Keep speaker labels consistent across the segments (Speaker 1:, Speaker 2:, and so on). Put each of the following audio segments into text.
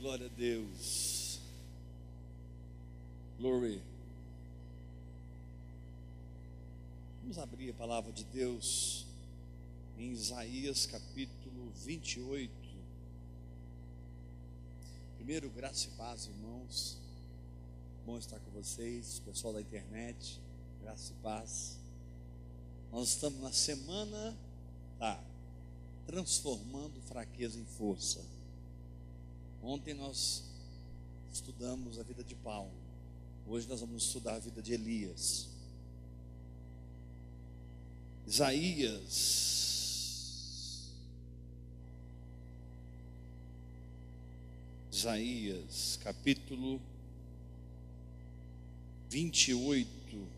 Speaker 1: Glória a Deus. Glory. Vamos abrir a palavra de Deus em Isaías capítulo 28. Primeiro, graça e paz, irmãos. Bom estar com vocês, pessoal da internet. Graça e paz. Nós estamos na semana tá, transformando fraqueza em força. Ontem nós estudamos a vida de Paulo. Hoje nós vamos estudar a vida de Elias. Isaías. Isaías, capítulo 28.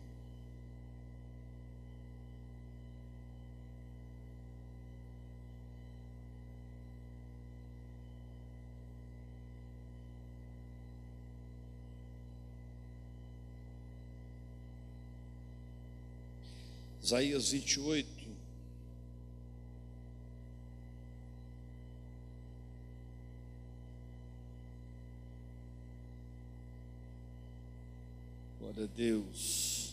Speaker 1: Isaías 28. Glória a Deus.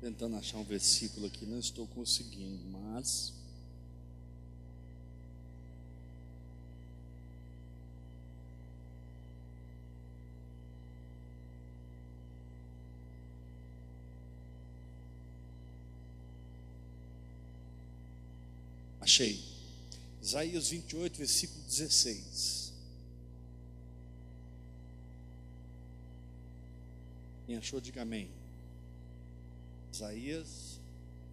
Speaker 1: Tentando achar um versículo aqui, não estou conseguindo, mas. Achei. Isaías 28, versículo 16. Quem achou, diga amém. Isaías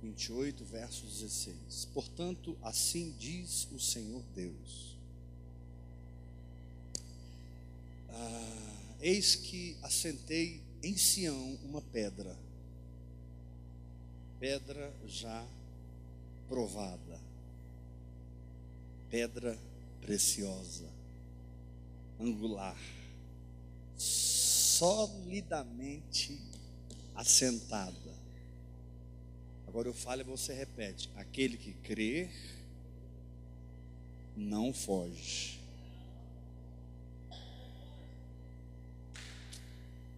Speaker 1: 28, verso 16. Portanto, assim diz o Senhor Deus: ah, Eis que assentei em Sião uma pedra, pedra já provada pedra preciosa, angular, solidamente assentada. Agora eu falo e você repete: aquele que crê, não foge.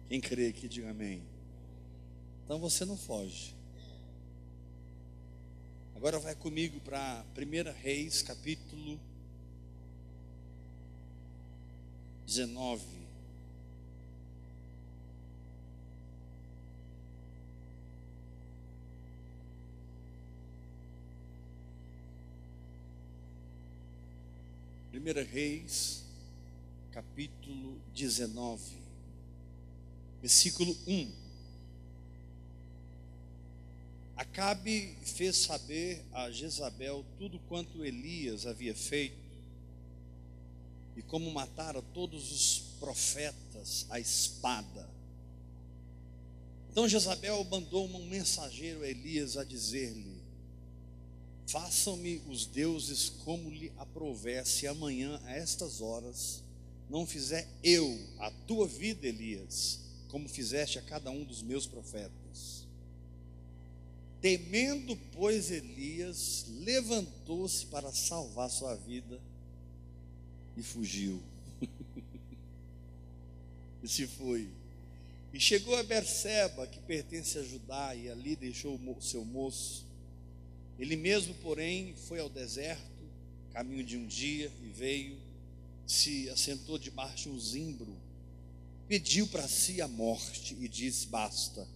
Speaker 1: Quem crê aqui, diga amém. Então você não foge. Agora vai comigo para 1 Reis, capítulo 19. Primeira Reis, capítulo 19, versículo 1. Acabe fez saber a Jezabel tudo quanto Elias havia feito e como matara todos os profetas à espada. Então Jezabel mandou um mensageiro a Elias a dizer-lhe: Façam-me os deuses como lhe aprouver, se amanhã, a estas horas, não fizer eu a tua vida, Elias, como fizeste a cada um dos meus profetas. Temendo, pois, Elias, levantou-se para salvar sua vida e fugiu. e se foi. E chegou a Berseba, que pertence a Judá, e ali deixou o seu moço. Ele mesmo, porém, foi ao deserto, caminho de um dia, e veio, se assentou debaixo de um zimbro, pediu para si a morte e disse: Basta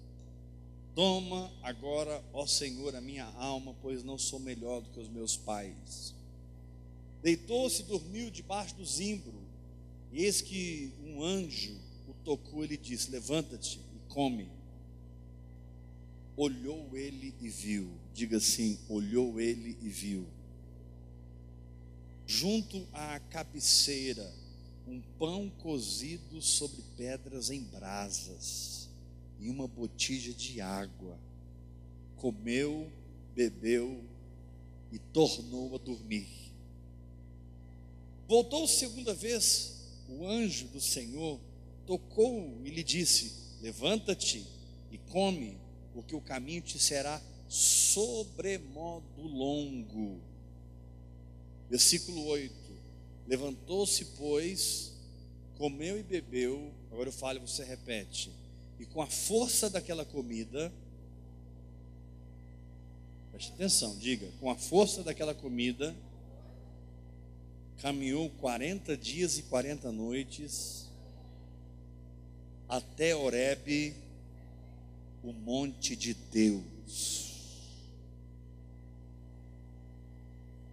Speaker 1: Toma agora, ó Senhor, a minha alma, pois não sou melhor do que os meus pais. Deitou-se e dormiu debaixo do zimbro, e eis que um anjo o tocou e lhe disse: Levanta-te e come. Olhou ele e viu, diga assim: olhou ele e viu. Junto à cabeceira, um pão cozido sobre pedras em brasas e uma botija de água. Comeu, bebeu e tornou a dormir. Voltou segunda vez, o anjo do Senhor tocou e lhe disse: Levanta-te e come, porque o caminho te será sobremodo longo. Versículo 8: Levantou-se, pois, comeu e bebeu. Agora eu falo você repete. E com a força daquela comida, preste atenção, diga, com a força daquela comida, caminhou 40 dias e 40 noites até Horebe, o monte de Deus.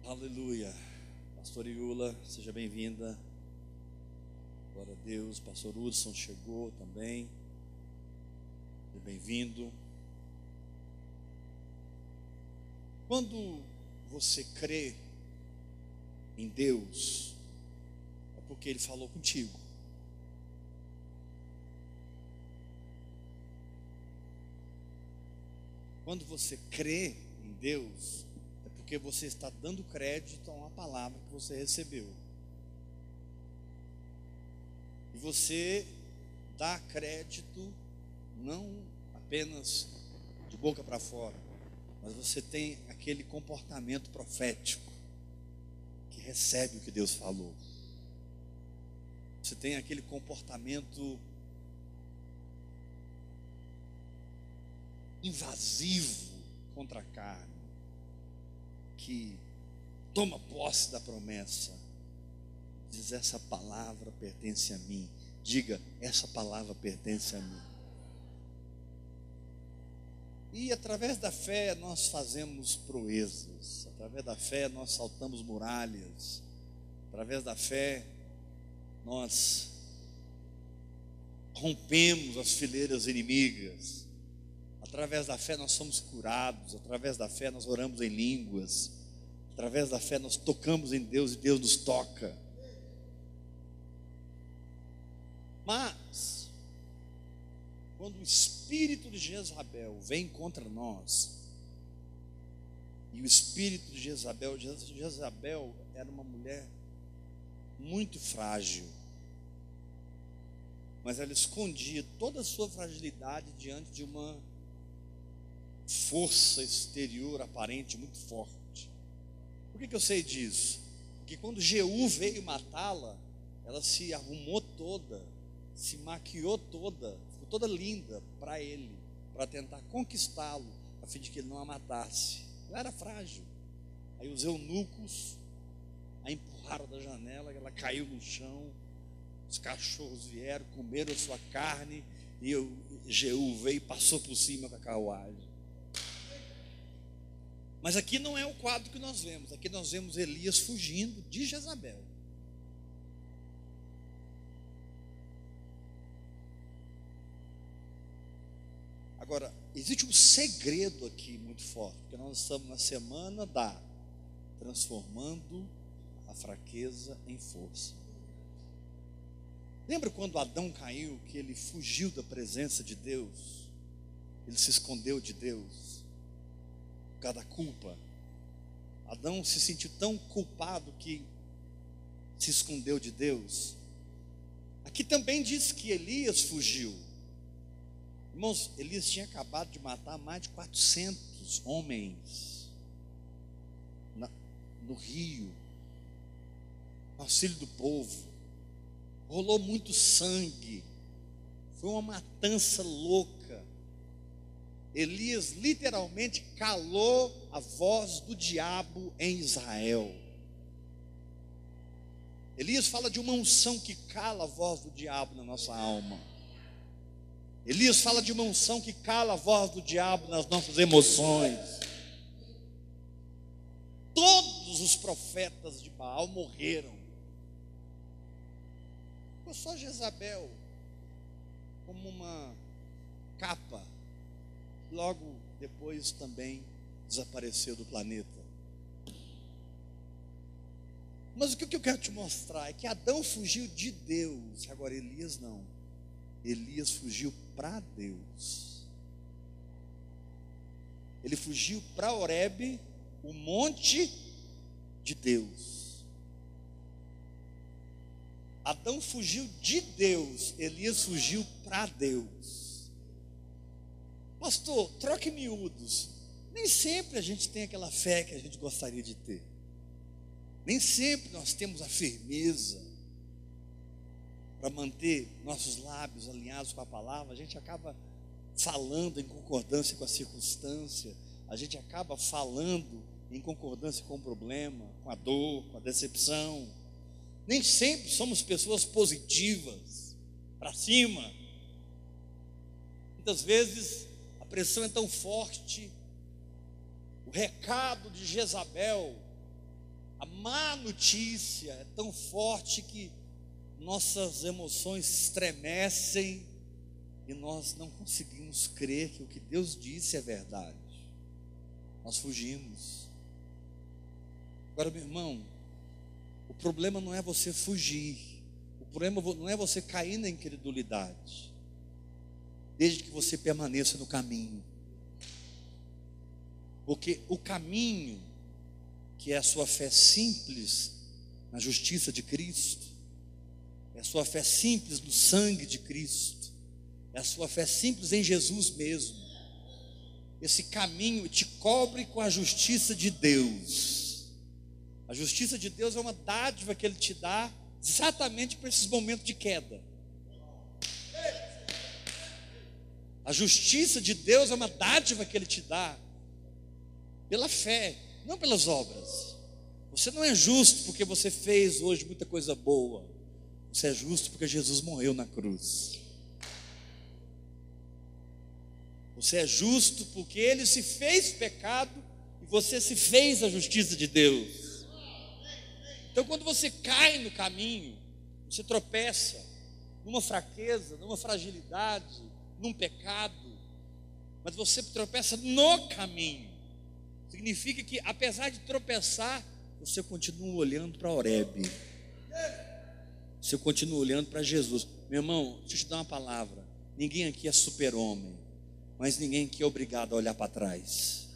Speaker 1: Aleluia. Pastor Iula, seja bem-vinda. Glória a Deus. Pastor Hudson chegou também. Bem-vindo. Quando você crê em Deus, é porque Ele falou contigo. Quando você crê em Deus, é porque você está dando crédito a uma palavra que você recebeu. E você dá crédito não apenas de boca para fora, mas você tem aquele comportamento profético que recebe o que Deus falou. Você tem aquele comportamento invasivo contra a carne, que toma posse da promessa, diz: essa palavra pertence a mim. Diga, essa palavra pertence a mim. E através da fé nós fazemos proezas, através da fé nós saltamos muralhas, através da fé nós rompemos as fileiras inimigas, através da fé nós somos curados, através da fé nós oramos em línguas, através da fé nós tocamos em Deus e Deus nos toca. Mas, quando o espírito de Jezabel vem contra nós, e o espírito de Jezabel, Jezabel era uma mulher muito frágil, mas ela escondia toda a sua fragilidade diante de uma força exterior aparente muito forte. Por que, que eu sei disso? Porque quando Jeú veio matá-la, ela se arrumou toda, se maquiou toda, toda linda para ele, para tentar conquistá-lo, a fim de que ele não a matasse. Ela era frágil. Aí os eunucos a empurraram da janela, ela caiu no chão. Os cachorros vieram, comeram a sua carne, e eu, Jeú veio e passou por cima com a carruagem. Mas aqui não é o quadro que nós vemos. Aqui nós vemos Elias fugindo de Jezabel. Agora, existe um segredo aqui muito forte, porque nós estamos na semana da transformando a fraqueza em força. Lembra quando Adão caiu, que ele fugiu da presença de Deus? Ele se escondeu de Deus por causa da culpa. Adão se sentiu tão culpado que se escondeu de Deus. Aqui também diz que Elias fugiu. Irmãos, Elias tinha acabado de matar mais de 400 homens na, no rio, auxílio do povo. Rolou muito sangue. Foi uma matança louca. Elias literalmente calou a voz do diabo em Israel. Elias fala de uma unção que cala a voz do diabo na nossa alma. Elias fala de uma unção que cala a voz do diabo nas nossas emoções. Todos os profetas de Baal morreram. Ficou só Jezabel como uma capa logo depois também desapareceu do planeta. Mas o que eu quero te mostrar é que Adão fugiu de Deus, agora Elias não. Elias fugiu para Deus. Ele fugiu para Oreb, o monte de Deus. Adão fugiu de Deus, Elias fugiu para Deus. Pastor, troque miúdos. Nem sempre a gente tem aquela fé que a gente gostaria de ter. Nem sempre nós temos a firmeza para manter nossos lábios alinhados com a palavra. A gente acaba falando em concordância com a circunstância. A gente acaba falando em concordância com o problema, com a dor, com a decepção. Nem sempre somos pessoas positivas, para cima. Muitas vezes a pressão é tão forte, o recado de Jezabel, a má notícia é tão forte que nossas emoções estremecem e nós não conseguimos crer que o que Deus disse é verdade. Nós fugimos. Agora, meu irmão, o problema não é você fugir, o problema não é você cair na incredulidade, desde que você permaneça no caminho, porque o caminho, que é a sua fé simples na justiça de Cristo, é a sua fé simples no sangue de Cristo, é a sua fé simples em Jesus mesmo. Esse caminho te cobre com a justiça de Deus. A justiça de Deus é uma dádiva que Ele te dá exatamente para esses momentos de queda. A justiça de Deus é uma dádiva que Ele te dá pela fé, não pelas obras. Você não é justo porque você fez hoje muita coisa boa. Você é justo porque Jesus morreu na cruz. Você é justo porque ele se fez pecado e você se fez a justiça de Deus. Então, quando você cai no caminho, você tropeça numa fraqueza, numa fragilidade, num pecado, mas você tropeça no caminho. Significa que, apesar de tropeçar, você continua olhando para Oreb. Você continua olhando para Jesus. Meu irmão, deixa eu te dar uma palavra. Ninguém aqui é super-homem, mas ninguém aqui é obrigado a olhar para trás.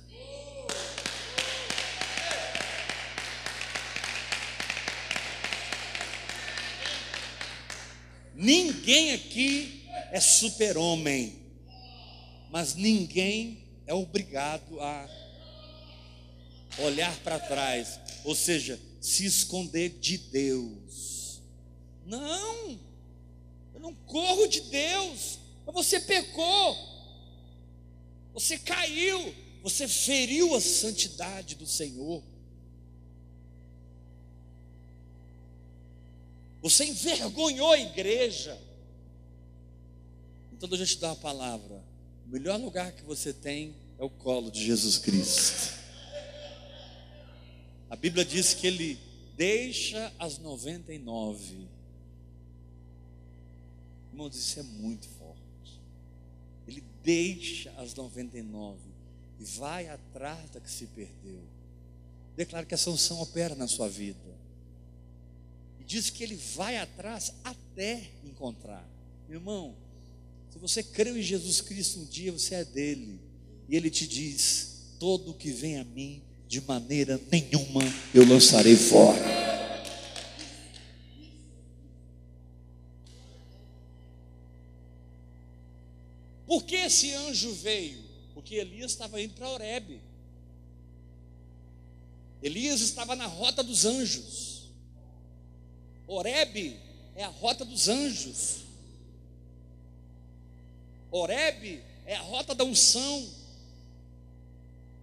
Speaker 1: Ninguém aqui é super-homem, mas ninguém é obrigado a olhar para trás, ou seja, se esconder de Deus. Não, eu não corro de Deus, mas você pecou, você caiu, você feriu a santidade do Senhor. Você envergonhou a igreja. Então, deixa eu te dar uma palavra. O melhor lugar que você tem é o colo de Jesus Cristo. A Bíblia diz que ele deixa as 99. Irmãos, isso é muito forte. Ele deixa as 99 e vai atrás da que se perdeu. Declaro que a sanção opera na sua vida diz que ele vai atrás até encontrar. Meu irmão, se você creu em Jesus Cristo um dia, você é dele. E ele te diz: todo que vem a mim, de maneira nenhuma eu lançarei fora. Por que esse anjo veio? Porque Elias estava indo para Oreb. Elias estava na rota dos anjos. Oreb é a rota dos anjos. Oreb é a rota da unção.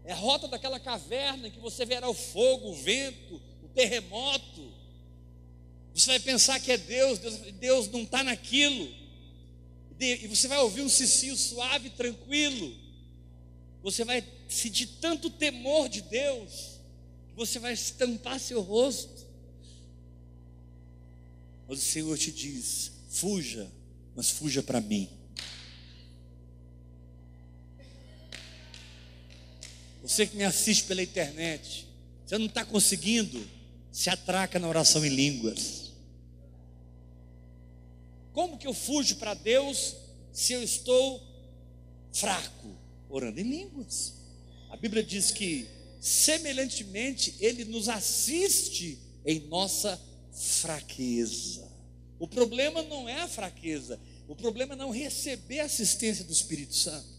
Speaker 1: É a rota daquela caverna em que você verá o fogo, o vento, o terremoto. Você vai pensar que é Deus, Deus, Deus não está naquilo. E você vai ouvir um cicio suave, tranquilo. Você vai sentir tanto temor de Deus, que você vai estampar seu rosto. Mas o Senhor te diz: fuja, mas fuja para mim. Você que me assiste pela internet, você não está conseguindo, se atraca na oração em línguas. Como que eu fujo para Deus se eu estou fraco? Orando em línguas. A Bíblia diz que, semelhantemente, Ele nos assiste em nossa fraqueza. O problema não é a fraqueza, o problema é não receber a assistência do Espírito Santo.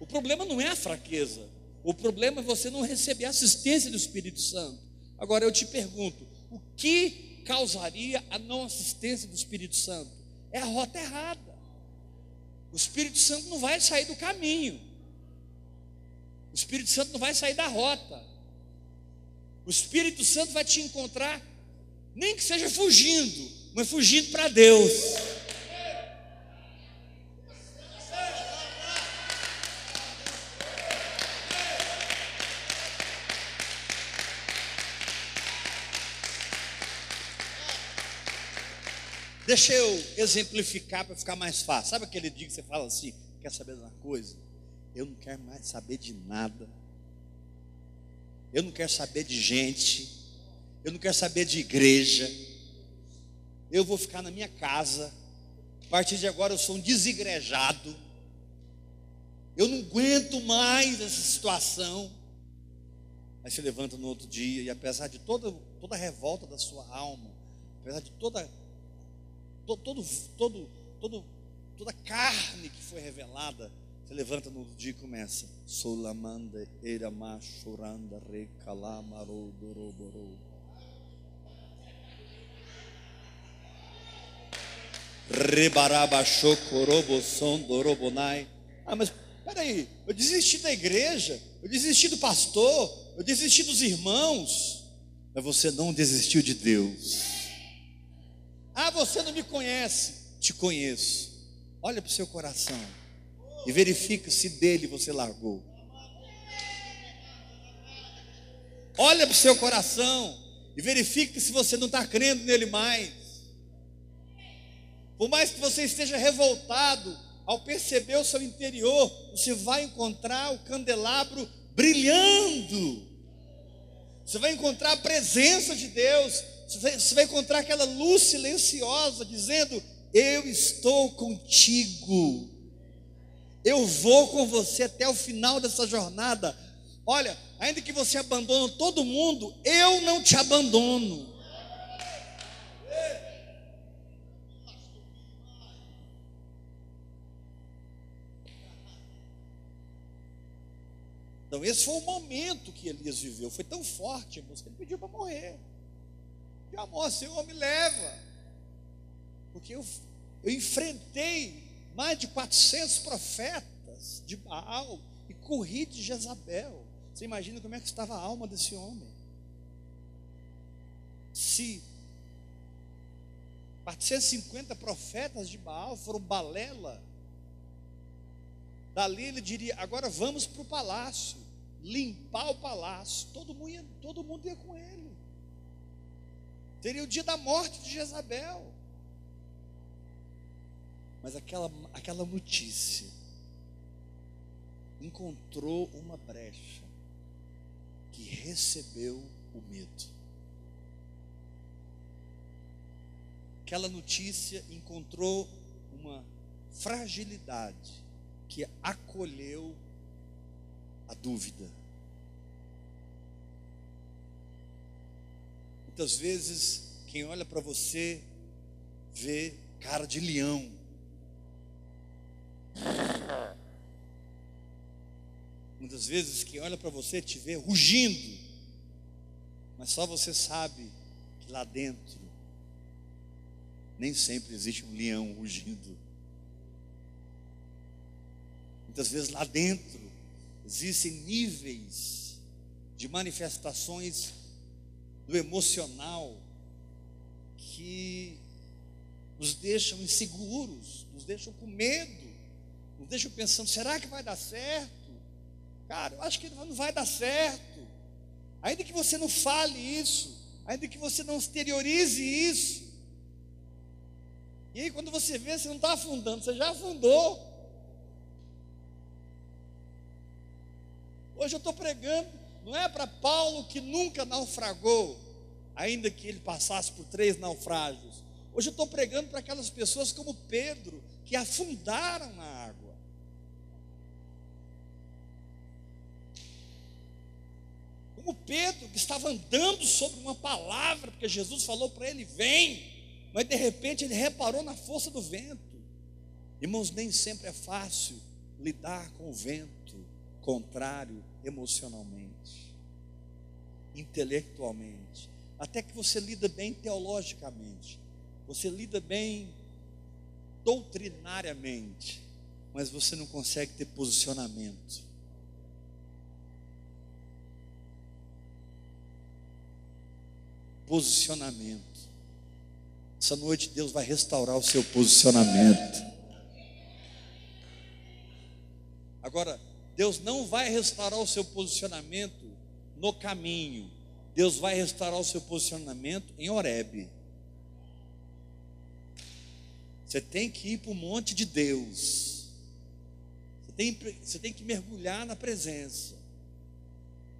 Speaker 1: O problema não é a fraqueza. O problema é você não receber a assistência do Espírito Santo. Agora eu te pergunto: o que causaria a não assistência do Espírito Santo? É a rota errada. O Espírito Santo não vai sair do caminho. O Espírito Santo não vai sair da rota. O Espírito Santo vai te encontrar, nem que seja fugindo, mas fugindo para Deus. Deixa eu exemplificar para ficar mais fácil. Sabe aquele dia que você fala assim: quer saber de uma coisa? Eu não quero mais saber de nada. Eu não quero saber de gente. Eu não quero saber de igreja. Eu vou ficar na minha casa. A partir de agora eu sou um desigrejado. Eu não aguento mais essa situação. Aí você levanta no outro dia e apesar de toda, toda a revolta da sua alma, apesar de toda todo, todo, todo, toda carne que foi revelada, você levanta no dia e começa. Solamanda, Eirama, Choranda, Recalamarou, Doroborou. Rebaraba, Chocorobo, Dorobonai. Ah, mas peraí, eu desisti da igreja, eu desisti do pastor, eu desisti dos irmãos, mas você não desistiu de Deus. Ah, você não me conhece. Te conheço. Olha para o seu coração e verifica se dele você largou. Olha para o seu coração e verifique se você não está crendo nele mais. Por mais que você esteja revoltado, ao perceber o seu interior, você vai encontrar o candelabro brilhando. Você vai encontrar a presença de Deus você vai encontrar aquela luz silenciosa dizendo: Eu estou contigo, eu vou com você até o final dessa jornada. Olha, ainda que você abandone todo mundo, eu não te abandono. Então, esse foi o momento que Elias viveu. Foi tão forte a música, ele pediu para morrer. Meu amor, Senhor, me leva. Porque eu, eu enfrentei mais de 400 profetas de Baal e corri de Jezabel. Você imagina como é que estava a alma desse homem? Se 450 profetas de Baal foram balela, dali ele diria: agora vamos para o palácio, limpar o palácio. Todo mundo, ia, todo mundo ia com ele. Seria o dia da morte de Jezabel. Mas aquela, aquela notícia encontrou uma brecha que recebeu o medo. Aquela notícia encontrou uma fragilidade que acolheu a dúvida. Muitas vezes, quem olha para você vê cara de leão. Muitas vezes, quem olha para você te vê rugindo. Mas só você sabe que lá dentro nem sempre existe um leão rugindo. Muitas vezes lá dentro existem níveis de manifestações do emocional que nos deixam inseguros, nos deixam com medo, nos deixam pensando: será que vai dar certo? Cara, eu acho que não vai dar certo. Ainda que você não fale isso, ainda que você não exteriorize isso. E aí, quando você vê, você não está afundando, você já afundou. Hoje eu estou pregando não é para Paulo que nunca naufragou, ainda que ele passasse por três naufrágios. Hoje eu estou pregando para aquelas pessoas como Pedro, que afundaram na água. Como Pedro, que estava andando sobre uma palavra, porque Jesus falou para ele: vem, mas de repente ele reparou na força do vento. Irmãos, nem sempre é fácil lidar com o vento contrário emocionalmente, intelectualmente, até que você lida bem teologicamente, você lida bem doutrinariamente, mas você não consegue ter posicionamento. Posicionamento. Essa noite Deus vai restaurar o seu posicionamento. Agora, Deus não vai restaurar o seu posicionamento no caminho. Deus vai restaurar o seu posicionamento em Horebe. Você tem que ir para o monte de Deus. Você tem, você tem que mergulhar na presença.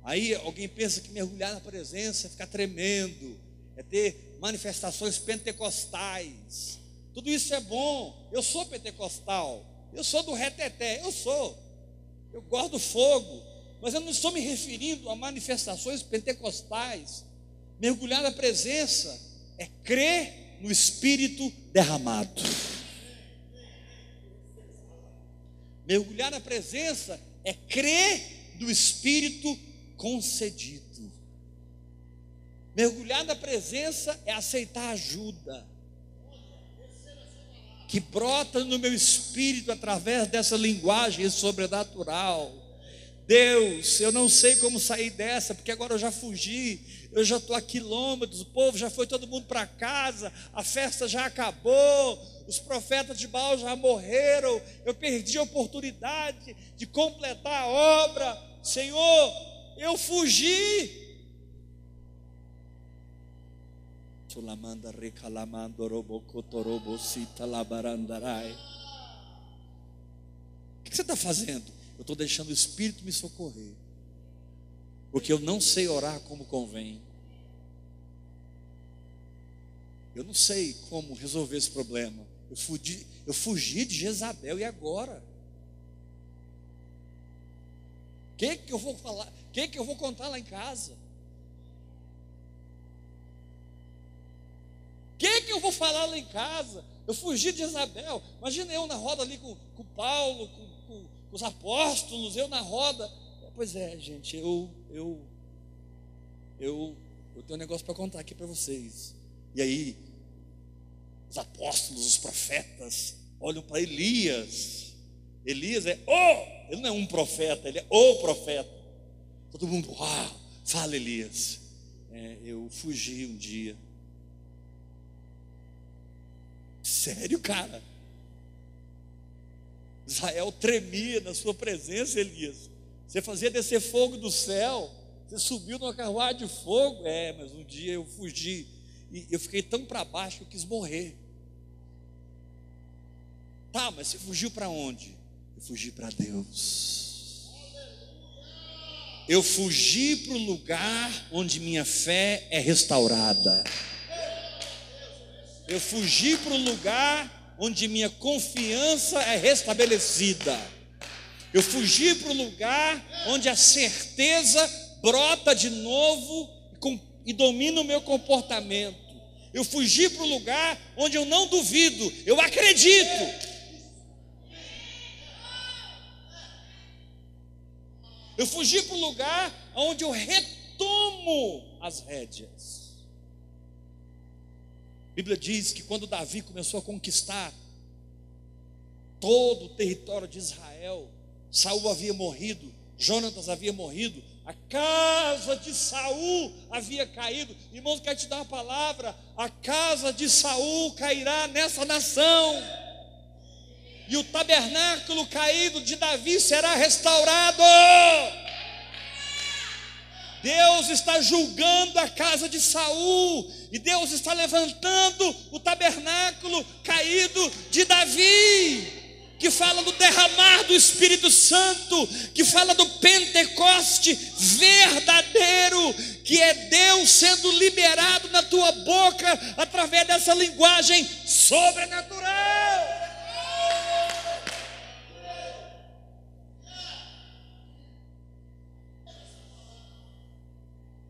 Speaker 1: Aí alguém pensa que mergulhar na presença é ficar tremendo, é ter manifestações pentecostais. Tudo isso é bom. Eu sou pentecostal. Eu sou do reteté. Eu sou. Eu gosto do fogo. Mas eu não estou me referindo a manifestações pentecostais. Mergulhar na presença é crer no Espírito derramado. Mergulhar na presença é crer no Espírito concedido. Mergulhar na presença é aceitar ajuda, que brota no meu espírito através dessa linguagem sobrenatural. Deus, eu não sei como sair dessa, porque agora eu já fugi, eu já estou a quilômetros, o povo já foi todo mundo para casa, a festa já acabou, os profetas de Baal já morreram, eu perdi a oportunidade de completar a obra, Senhor, eu fugi, Sulamanda recalamando robocotorobo,cita labarandarai. O que você está fazendo? Eu estou deixando o Espírito me socorrer. Porque eu não sei orar como convém. Eu não sei como resolver esse problema. Eu fugi, eu fugi de Jezabel e agora? O que, que eu vou falar? O que, que eu vou contar lá em casa? Que, que eu vou falar lá em casa? Eu fugi de Isabel. Imagina eu na roda ali com, com Paulo, com, com, com, os apóstolos, eu na roda. Pois é, gente, eu eu eu, eu tenho um negócio para contar aqui para vocês. E aí, os apóstolos, os profetas, olham para Elias. Elias é o, ele não é um profeta, ele é o profeta. Todo mundo, uau, fala Elias. É, eu fugi um dia Sério, cara? Israel tremia na sua presença, Elias. Você fazia descer fogo do céu. Você subiu numa carruagem de fogo. É, mas um dia eu fugi. E eu fiquei tão para baixo que eu quis morrer. Tá, mas você fugiu para onde? Eu fugi para Deus. Eu fugi para o lugar onde minha fé é restaurada. Eu fugi para o lugar onde minha confiança é restabelecida. Eu fugi para o lugar onde a certeza brota de novo e domina o meu comportamento. Eu fugi para o lugar onde eu não duvido, eu acredito. Eu fugi para o lugar onde eu retomo as rédeas. A Bíblia diz que quando Davi começou a conquistar todo o território de Israel, Saul havia morrido, Jonatas havia morrido, a casa de Saul havia caído. Irmãos, quero te dar uma palavra: a casa de Saul cairá nessa nação. E o tabernáculo caído de Davi será restaurado. Deus está julgando a casa de Saul, e Deus está levantando o tabernáculo caído de Davi, que fala do derramar do Espírito Santo, que fala do Pentecoste verdadeiro, que é Deus sendo liberado na tua boca através dessa linguagem sobrenatural.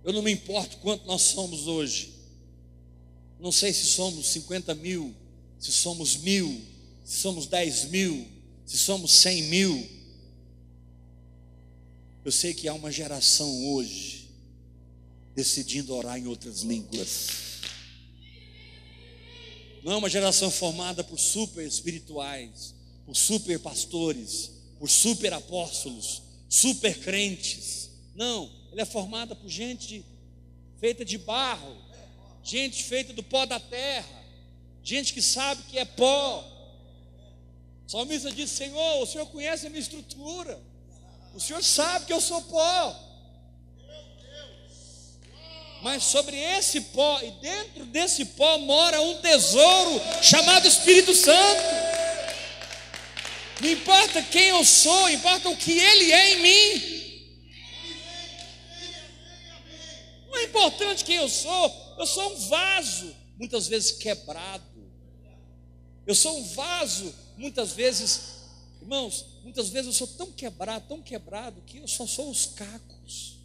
Speaker 1: Eu não me importo quanto nós somos hoje. Não sei se somos 50 mil, se somos mil, se somos 10 mil, se somos 100 mil. Eu sei que há uma geração hoje decidindo orar em outras línguas. Não é uma geração formada por super espirituais, por super pastores, por super apóstolos, super crentes. Não, ele é formada por gente feita de barro, gente feita do pó da terra, gente que sabe que é pó. O salmista diz: Senhor, o Senhor conhece a minha estrutura, o Senhor sabe que eu sou pó. Mas sobre esse pó, e dentro desse pó mora um tesouro chamado Espírito Santo. Não importa quem eu sou, importa o que Ele é em mim. Não é importante quem eu sou, eu sou um vaso, muitas vezes quebrado. Eu sou um vaso, muitas vezes, irmãos, muitas vezes eu sou tão quebrado, tão quebrado, que eu só sou os cacos.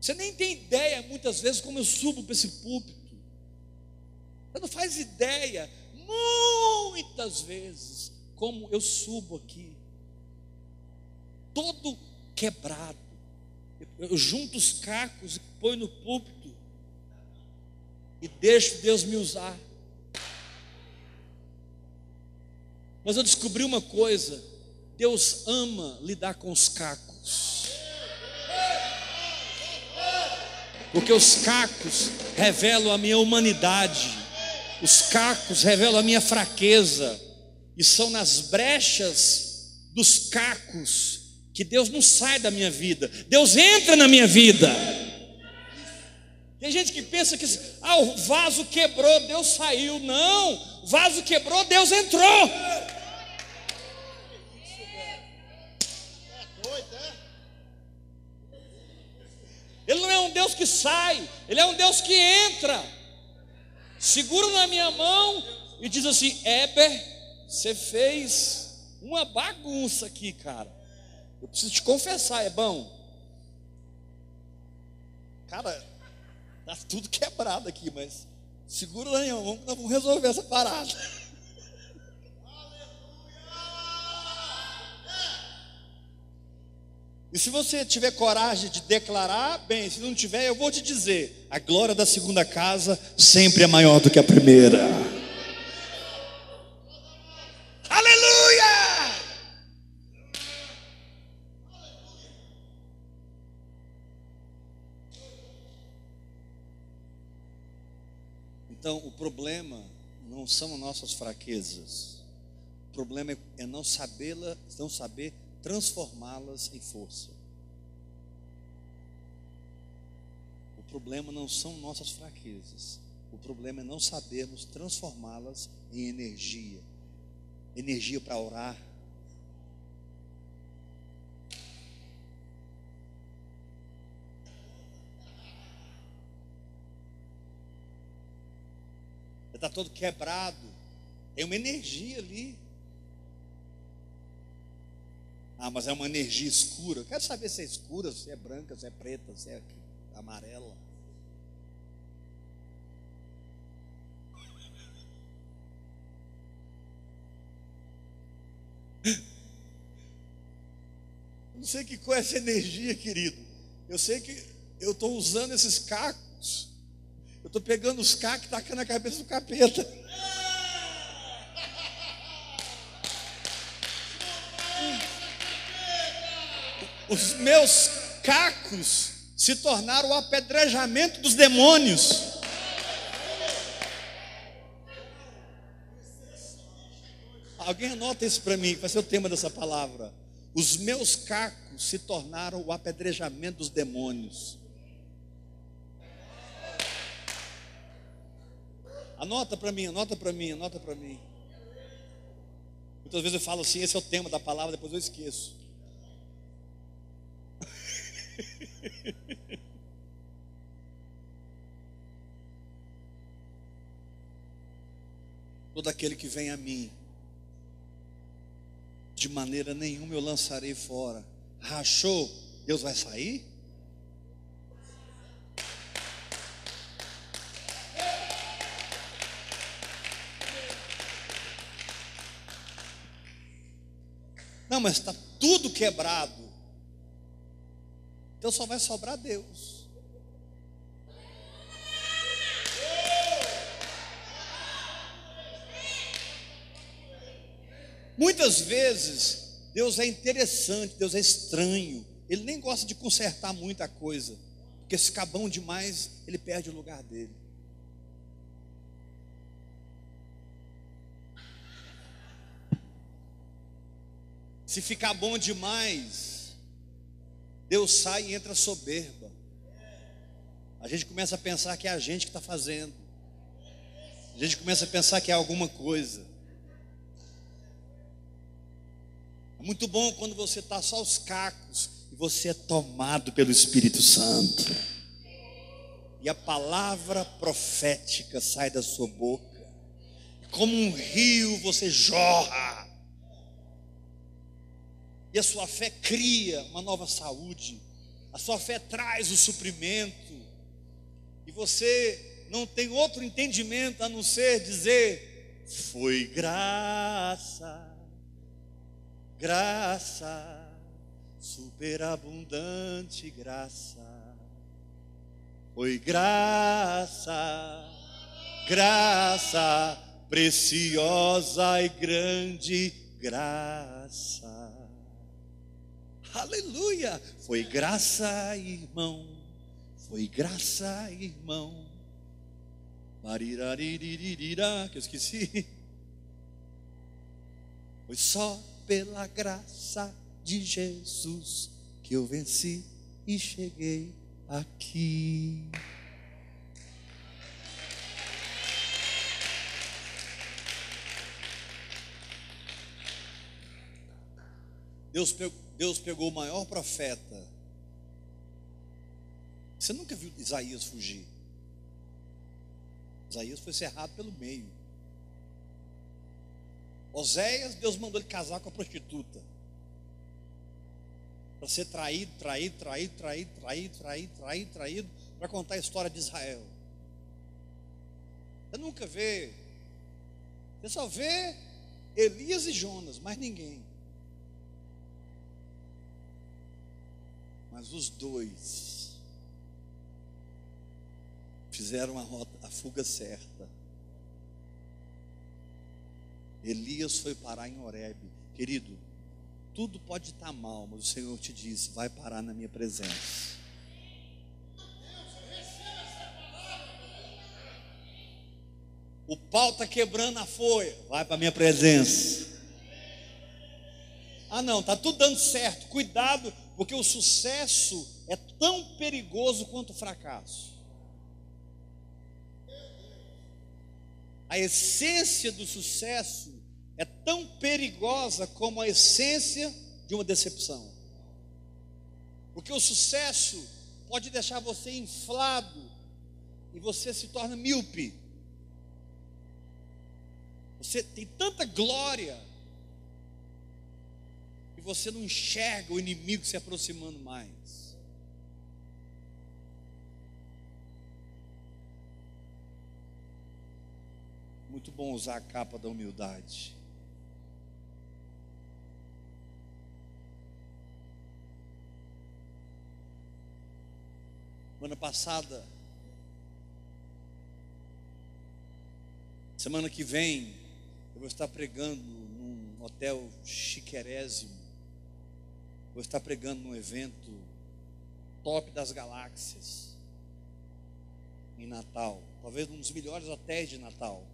Speaker 1: Você nem tem ideia, muitas vezes, como eu subo para esse púlpito. Você não faz ideia, muitas vezes, como eu subo aqui, todo quebrado. Eu junto os cacos e ponho no púlpito e deixo Deus me usar. Mas eu descobri uma coisa: Deus ama lidar com os cacos. Porque os cacos revelam a minha humanidade, os cacos revelam a minha fraqueza, e são nas brechas dos cacos que Deus não sai da minha vida, Deus entra na minha vida. Tem gente que pensa que ah, o vaso quebrou, Deus saiu. Não, o vaso quebrou, Deus entrou. Ele não é um Deus que sai, Ele é um Deus que entra. Segura na minha mão e diz assim: Éber, você fez uma bagunça aqui, cara. Eu preciso te confessar, é bom. Cara, tá tudo quebrado aqui, mas segura mão que nós vamos resolver essa parada. E se você tiver coragem de declarar, bem, se não tiver, eu vou te dizer: a glória da segunda casa sempre é maior do que a primeira. Então, o problema não são nossas fraquezas. O problema é não sabê-la, não saber transformá-las em força. O problema não são nossas fraquezas. O problema é não sabermos transformá-las em energia. Energia para orar. Está todo quebrado. Tem uma energia ali. Ah, mas é uma energia escura. Eu quero saber se é escura, se é branca, se é preta, se é amarela. Não sei que qual é essa energia, querido. Eu sei que eu estou usando esses cacos. Eu estou pegando os cacos e tacando na cabeça do capeta. os meus cacos se tornaram o apedrejamento dos demônios. Alguém anota isso para mim, vai ser o tema dessa palavra. Os meus cacos se tornaram o apedrejamento dos demônios. Anota para mim, anota para mim, anota para mim. Muitas vezes eu falo assim, esse é o tema da palavra, depois eu esqueço. Todo aquele que vem a mim, de maneira nenhuma eu lançarei fora. Rachou, Deus vai sair? Não, mas está tudo quebrado. Então só vai sobrar Deus. Muitas vezes, Deus é interessante, Deus é estranho. Ele nem gosta de consertar muita coisa. Porque se bom demais, ele perde o lugar dele. Se ficar bom demais, Deus sai e entra soberba. A gente começa a pensar que é a gente que está fazendo. A gente começa a pensar que é alguma coisa. É muito bom quando você está só os cacos e você é tomado pelo Espírito Santo. E a palavra profética sai da sua boca. Como um rio você jorra. E a sua fé cria uma nova saúde. A sua fé traz o suprimento. E você não tem outro entendimento a não ser dizer: foi graça graça, superabundante graça. Foi graça, graça, preciosa e grande graça. Aleluia! Foi graça, irmão. Foi graça, irmão. Mariraririra, que eu esqueci. Foi só pela graça de Jesus que eu venci e cheguei aqui. Deus pegou, Deus pegou o maior profeta. Você nunca viu Isaías fugir? Isaías foi cerrado pelo meio. Oséias, Deus mandou ele casar com a prostituta. Para ser traído, traído, traído, traído, traído, traído, traído, traído, para contar a história de Israel. Você nunca vê. Você só vê Elias e Jonas, mais ninguém. Mas os dois fizeram a, rota, a fuga certa. Elias foi parar em Horebe. Querido, tudo pode estar mal, mas o Senhor te disse: vai parar na minha presença. O pau está quebrando a folha, vai para a minha presença. Ah, não, está tudo dando certo. Cuidado, porque o sucesso é tão perigoso quanto o fracasso. A essência do sucesso é tão perigosa como a essência de uma decepção. Porque o sucesso pode deixar você inflado e você se torna míope. Você tem tanta glória você não enxerga o inimigo se aproximando mais. Muito bom usar a capa da humildade. Semana passada, semana que vem, eu vou estar pregando num hotel chiquerésimo. Vou estar pregando num evento top das galáxias em Natal, talvez um dos melhores hotéis de Natal.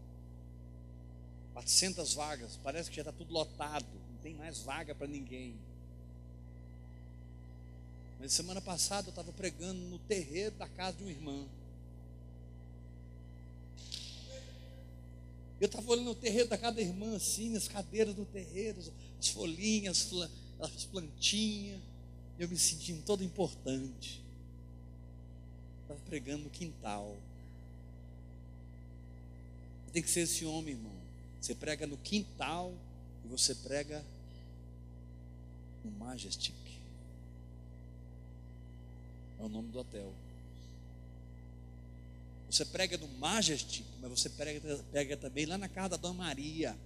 Speaker 1: 400 vagas, parece que já está tudo lotado, não tem mais vaga para ninguém. Mas semana passada eu estava pregando no terreiro da casa de uma irmã. Eu estava olhando no terreiro da casa da irmã, assim, as cadeiras do terreiro, as folhinhas, as plantinhas. Eu me sentindo todo importante. Estava pregando no quintal. Tem que ser esse homem, irmão. Você prega no quintal e você prega no Majestic. É o nome do hotel. Você prega no Majestic, mas você prega, prega também lá na casa da Dona Maria.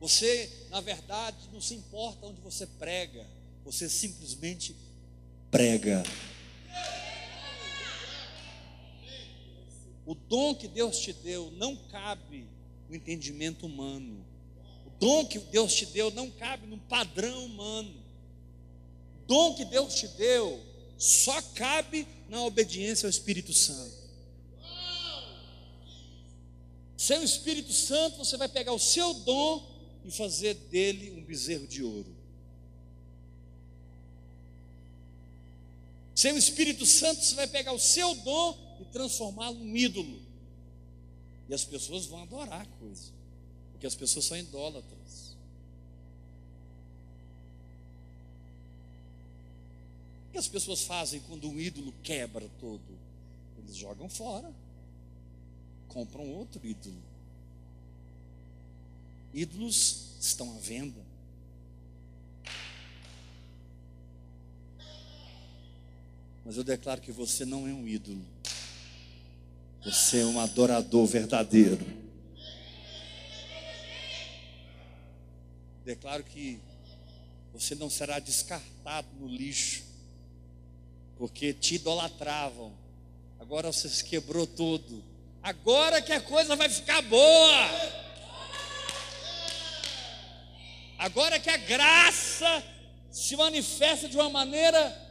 Speaker 1: Você, na verdade, não se importa onde você prega, você simplesmente prega. O dom que Deus te deu não cabe no entendimento humano. O dom que Deus te deu não cabe no padrão humano. O dom que Deus te deu só cabe na obediência ao Espírito Santo. Sem o Espírito Santo, você vai pegar o seu dom e fazer dele um bezerro de ouro. Sem o Espírito Santo, você vai pegar o seu dom e transformá-lo num ídolo. E as pessoas vão adorar a coisa, porque as pessoas são idólatras. O que as pessoas fazem quando um ídolo quebra todo? Eles jogam fora, compram outro ídolo. Ídolos estão à venda. Mas eu declaro que você não é um ídolo. Você é um adorador verdadeiro. Declaro que você não será descartado no lixo, porque te idolatravam. Agora você se quebrou todo. Agora que a coisa vai ficar boa. Agora que a graça se manifesta de uma maneira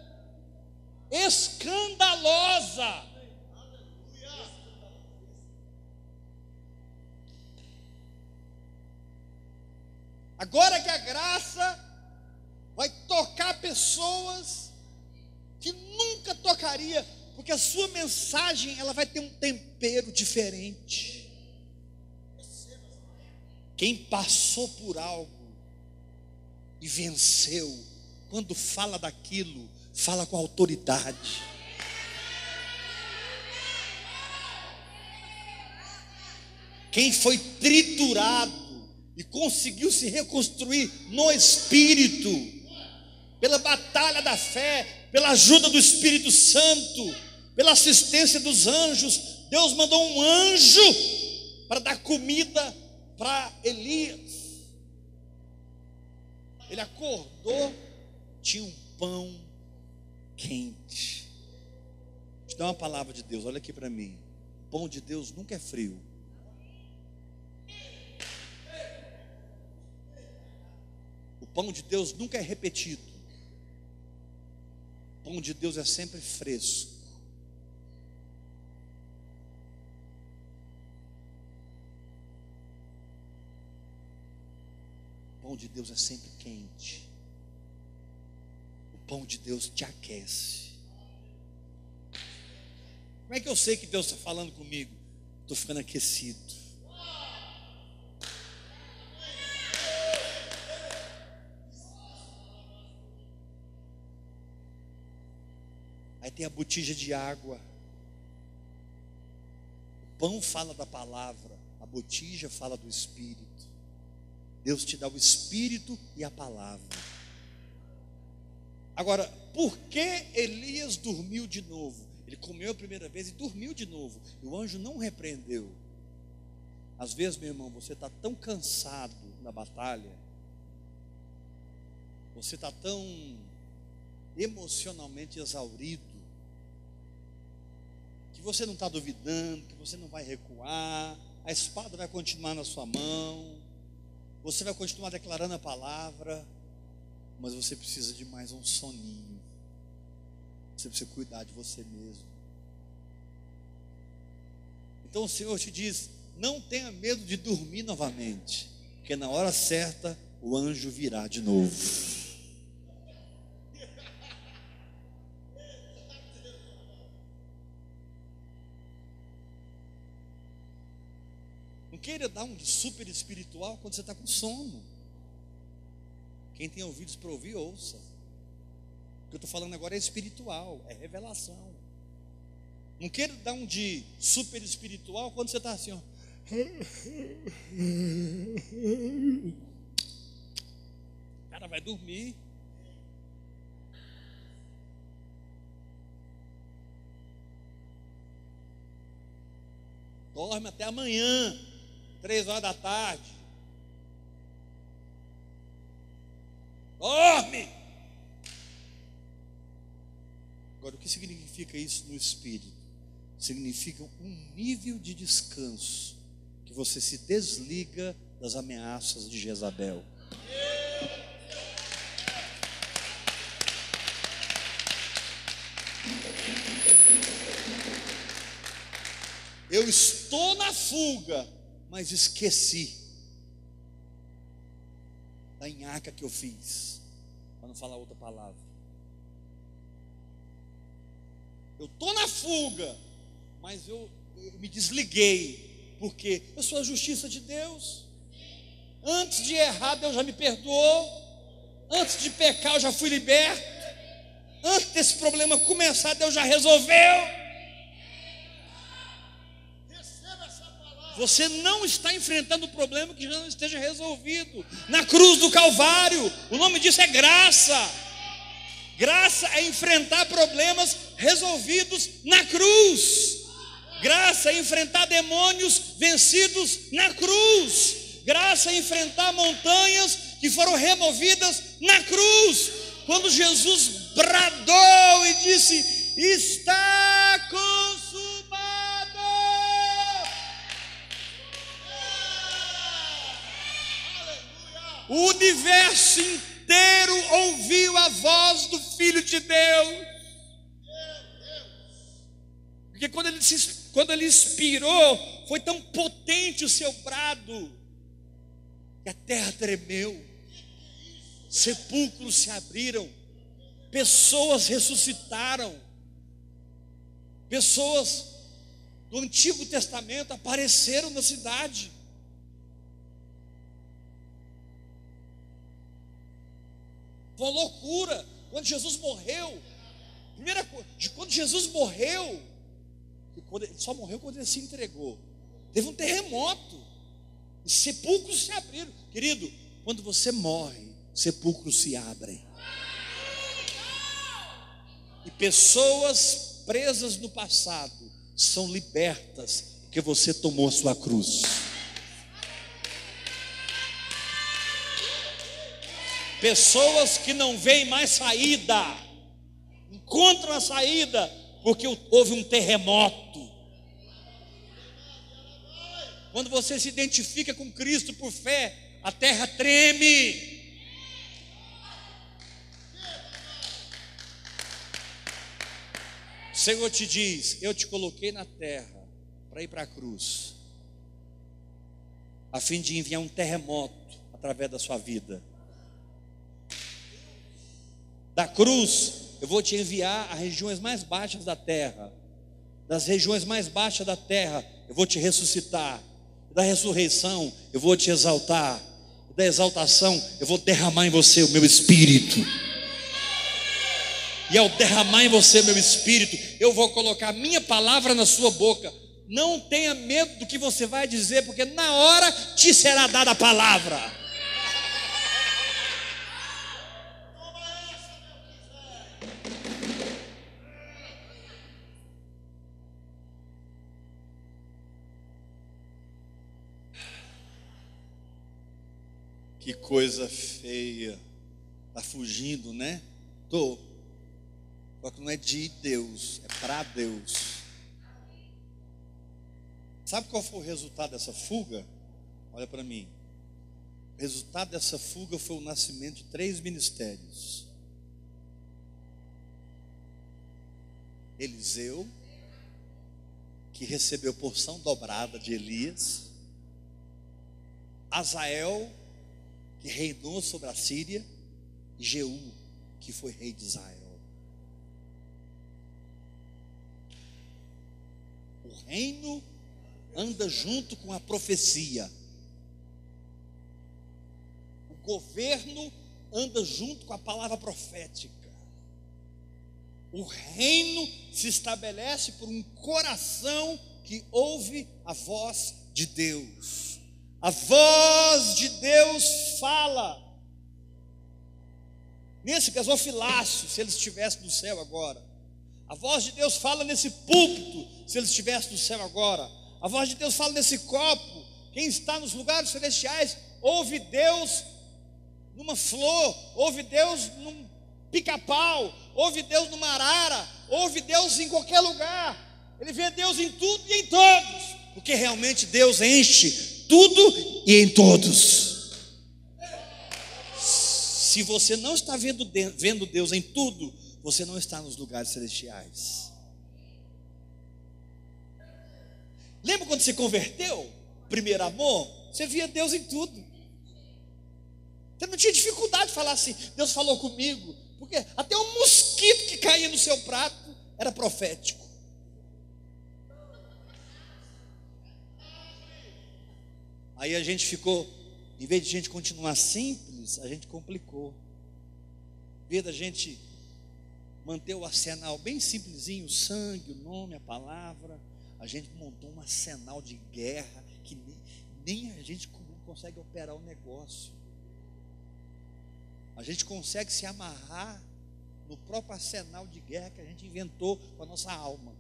Speaker 1: escandalosa. Agora que a graça vai tocar pessoas que nunca tocaria, porque a sua mensagem ela vai ter um tempero diferente. Quem passou por algo e venceu, quando fala daquilo, fala com autoridade. Quem foi triturado e conseguiu se reconstruir no espírito, pela batalha da fé, pela ajuda do Espírito Santo, pela assistência dos anjos. Deus mandou um anjo para dar comida para Elias. Ele acordou, tinha um pão quente. Te dar uma palavra de Deus, olha aqui para mim. O pão de Deus nunca é frio. pão de Deus nunca é repetido. O pão de Deus é sempre fresco. De Deus é sempre quente. O pão de Deus te aquece. Como é que eu sei que Deus está falando comigo? Estou ficando aquecido. tem a botija de água. O pão fala da palavra, a botija fala do Espírito. Deus te dá o Espírito e a palavra. Agora, por que Elias dormiu de novo? Ele comeu a primeira vez e dormiu de novo. E o anjo não repreendeu. Às vezes, meu irmão, você está tão cansado na batalha, você está tão emocionalmente exaurido, que você não está duvidando, que você não vai recuar, a espada vai continuar na sua mão, você vai continuar declarando a palavra, mas você precisa de mais um soninho. Você precisa cuidar de você mesmo. Então o Senhor te diz: não tenha medo de dormir novamente, porque na hora certa o anjo virá de novo. Queira dar um de super espiritual quando você está com sono. Quem tem ouvidos para ouvir, ouça. O que eu estou falando agora é espiritual, é revelação. Não queira dar um de super espiritual quando você está assim, ó. O cara vai dormir. Dorme até amanhã três horas da tarde. Dorme! Agora, o que significa isso no espírito? Significa um nível de descanso que você se desliga das ameaças de Jezabel. Eu estou na fuga, mas esqueci da nhaca que eu fiz, para não falar outra palavra. Eu estou na fuga, mas eu, eu me desliguei, porque eu sou a justiça de Deus. Antes de errar, Deus já me perdoou. Antes de pecar, eu já fui liberto. Antes desse problema começar, Deus já resolveu. Você não está enfrentando o problema que já não esteja resolvido. Na cruz do Calvário, o nome disso é graça. Graça é enfrentar problemas resolvidos na cruz. Graça é enfrentar demônios vencidos na cruz. Graça é enfrentar montanhas que foram removidas na cruz. Quando Jesus bradou e disse: Está O universo inteiro ouviu a voz do Filho de Deus. Porque quando ele, se, quando ele expirou, foi tão potente o seu brado, que a terra tremeu, sepulcros se abriram, pessoas ressuscitaram, pessoas do Antigo Testamento apareceram na cidade. Uma loucura. Quando Jesus morreu, primeira coisa, quando Jesus morreu, ele só morreu quando ele se entregou. Teve um terremoto. E sepulcros se abriram. Querido, quando você morre, sepulcros se abrem. E pessoas presas no passado são libertas porque você tomou a sua cruz. Pessoas que não veem mais saída, encontram a saída porque houve um terremoto. Quando você se identifica com Cristo por fé, a terra treme. O Senhor te diz: Eu te coloquei na terra para ir para a cruz, a fim de enviar um terremoto através da sua vida. Da cruz eu vou te enviar a regiões mais baixas da terra. Das regiões mais baixas da terra, eu vou te ressuscitar. Da ressurreição, eu vou te exaltar. Da exaltação, eu vou derramar em você o meu espírito. E ao derramar em você meu espírito, eu vou colocar minha palavra na sua boca. Não tenha medo do que você vai dizer, porque na hora te será dada a palavra. Coisa feia. Está fugindo, né? Tô. Só que não é de Deus, é para Deus. Sabe qual foi o resultado dessa fuga? Olha para mim. O resultado dessa fuga foi o nascimento de três ministérios. Eliseu, que recebeu porção dobrada de Elias. Azael, que reinou sobre a Síria, e Jeú, que foi rei de Israel. O reino anda junto com a profecia. O governo anda junto com a palavra profética. O reino se estabelece por um coração que ouve a voz de Deus. A voz de Deus fala. Nesse gasofilácio, se ele estivesse no céu agora. A voz de Deus fala nesse púlpito, se ele estivesse no céu agora. A voz de Deus fala nesse copo. Quem está nos lugares celestiais ouve Deus numa flor, ouve Deus num pica-pau, ouve Deus numa arara, ouve Deus em qualquer lugar. Ele vê Deus em tudo e em todos, porque realmente Deus enche tudo e em todos. Se você não está vendo, vendo Deus em tudo, você não está nos lugares celestiais. Lembra quando você converteu? Primeiro amor, você via Deus em tudo. Você não tinha dificuldade de falar assim, Deus falou comigo, porque até um mosquito que caía no seu prato era profético. Aí a gente ficou, em vez de a gente continuar simples, a gente complicou. Em vez da gente manter o arsenal bem simplesinho, o sangue, o nome, a palavra, a gente montou um arsenal de guerra que nem, nem a gente consegue operar o negócio. A gente consegue se amarrar no próprio arsenal de guerra que a gente inventou com a nossa alma.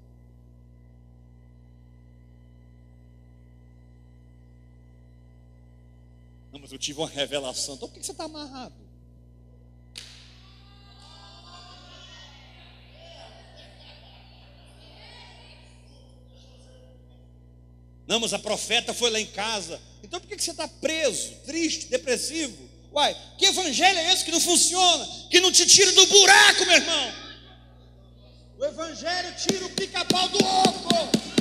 Speaker 1: Não, mas eu tive uma revelação. Então por que você está amarrado? Não, mas a profeta foi lá em casa. Então por que você está preso, triste, depressivo? Uai, que evangelho é esse que não funciona? Que não te tira do buraco, meu irmão? O evangelho tira o pica-pau do oco.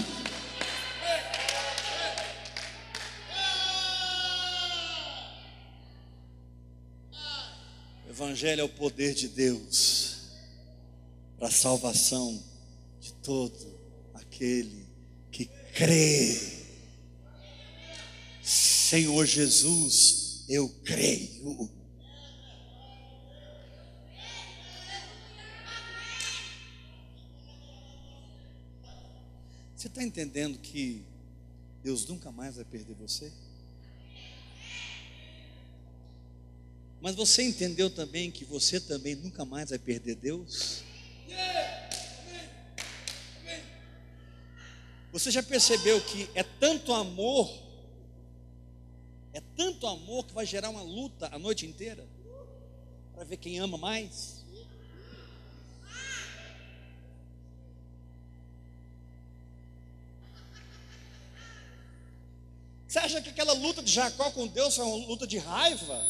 Speaker 1: Evangelho é o poder de Deus para a salvação de todo aquele que crê. Senhor Jesus, eu creio. Você está entendendo que Deus nunca mais vai perder você? Mas você entendeu também que você também nunca mais vai perder Deus? Você já percebeu que é tanto amor é tanto amor que vai gerar uma luta a noite inteira para ver quem ama mais. Você acha que aquela luta de Jacó com Deus foi uma luta de raiva,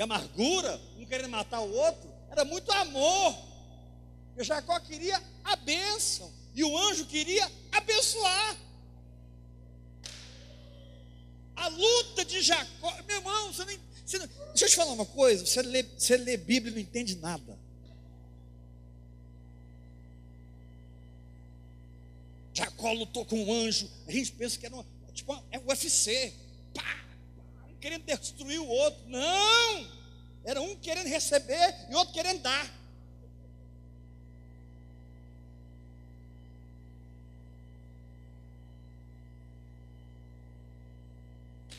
Speaker 1: de amargura, um querendo matar o outro? Era muito amor. Porque Jacó queria a bênção e o anjo queria abençoar. A luta de Jacó, meu irmão, você não, você não, deixa eu te falar uma coisa: você lê, você lê Bíblia e não entende nada. Jacó lutou com um anjo, a gente pensa que era uma, tipo, é UFC, pá, querendo destruir o outro. Não! Era um querendo receber e outro querendo dar.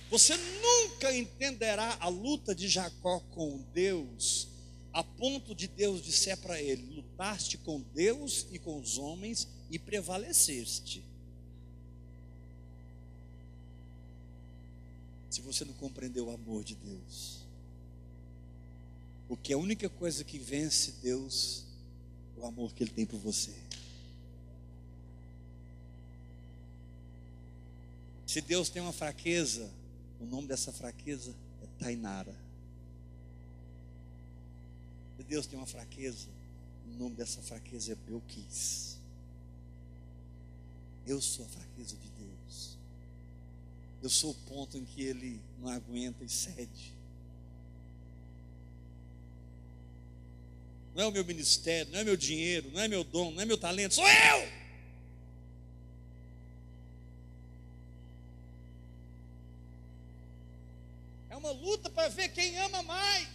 Speaker 1: Você nunca entenderá a luta de Jacó com Deus, a ponto de Deus disser para ele: lutaste com Deus e com os homens e prevaleceste. Se você não compreendeu o amor de Deus, porque a única coisa que vence Deus é o amor que Ele tem por você. Se Deus tem uma fraqueza, o nome dessa fraqueza é Tainara. Se Deus tem uma fraqueza, o nome dessa fraqueza é Belquis. Eu sou a fraqueza de Deus. Eu sou o ponto em que ele não aguenta e cede. Não é o meu ministério, não é meu dinheiro, não é meu dom, não é meu talento, sou eu! uma luta para ver quem ama mais.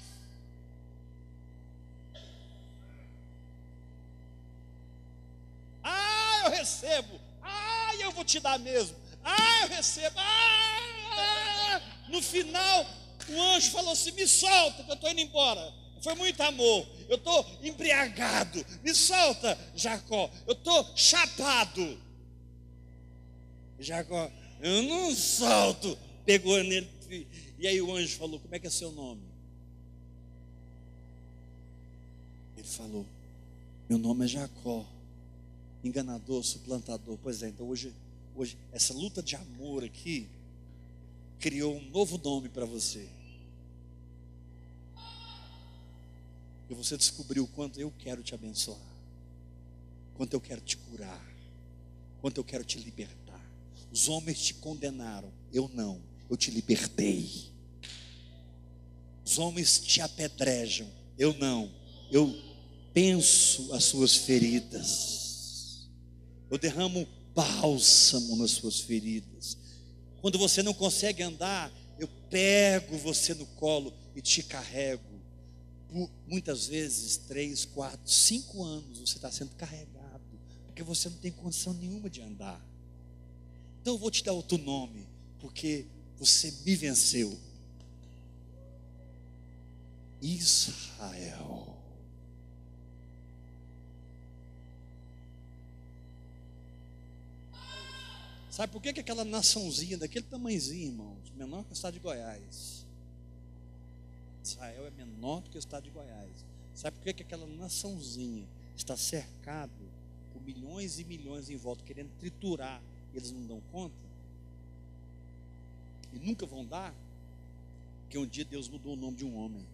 Speaker 1: Ah, eu recebo. Ah, eu vou te dar mesmo. Ah, eu recebo. Ah. No final, o anjo falou assim: me solta, que eu estou indo embora. Foi muito amor. Eu estou embriagado. Me solta, Jacó. Eu estou chapado. Jacó, eu não solto. Pegou nele e aí o anjo falou: Como é que é seu nome? Ele falou: Meu nome é Jacó, enganador, suplantador. Pois é, então hoje, hoje essa luta de amor aqui criou um novo nome para você. E você descobriu o quanto eu quero te abençoar, quanto eu quero te curar, quanto eu quero te libertar. Os homens te condenaram, eu não, eu te libertei. Os homens te apedrejam, eu não, eu penso as suas feridas, eu derramo bálsamo nas suas feridas. Quando você não consegue andar, eu pego você no colo e te carrego por muitas vezes três, quatro, cinco anos você está sendo carregado, porque você não tem condição nenhuma de andar. Então eu vou te dar outro nome, porque você me venceu. Israel. Sabe por que, que aquela naçãozinha daquele tamanhozinho, irmãos, menor que o estado de Goiás, Israel é menor do que o estado de Goiás. Sabe por que, que aquela naçãozinha está cercado por milhões e milhões em volta, querendo triturar, e eles não dão conta? E nunca vão dar? Porque um dia Deus mudou o nome de um homem.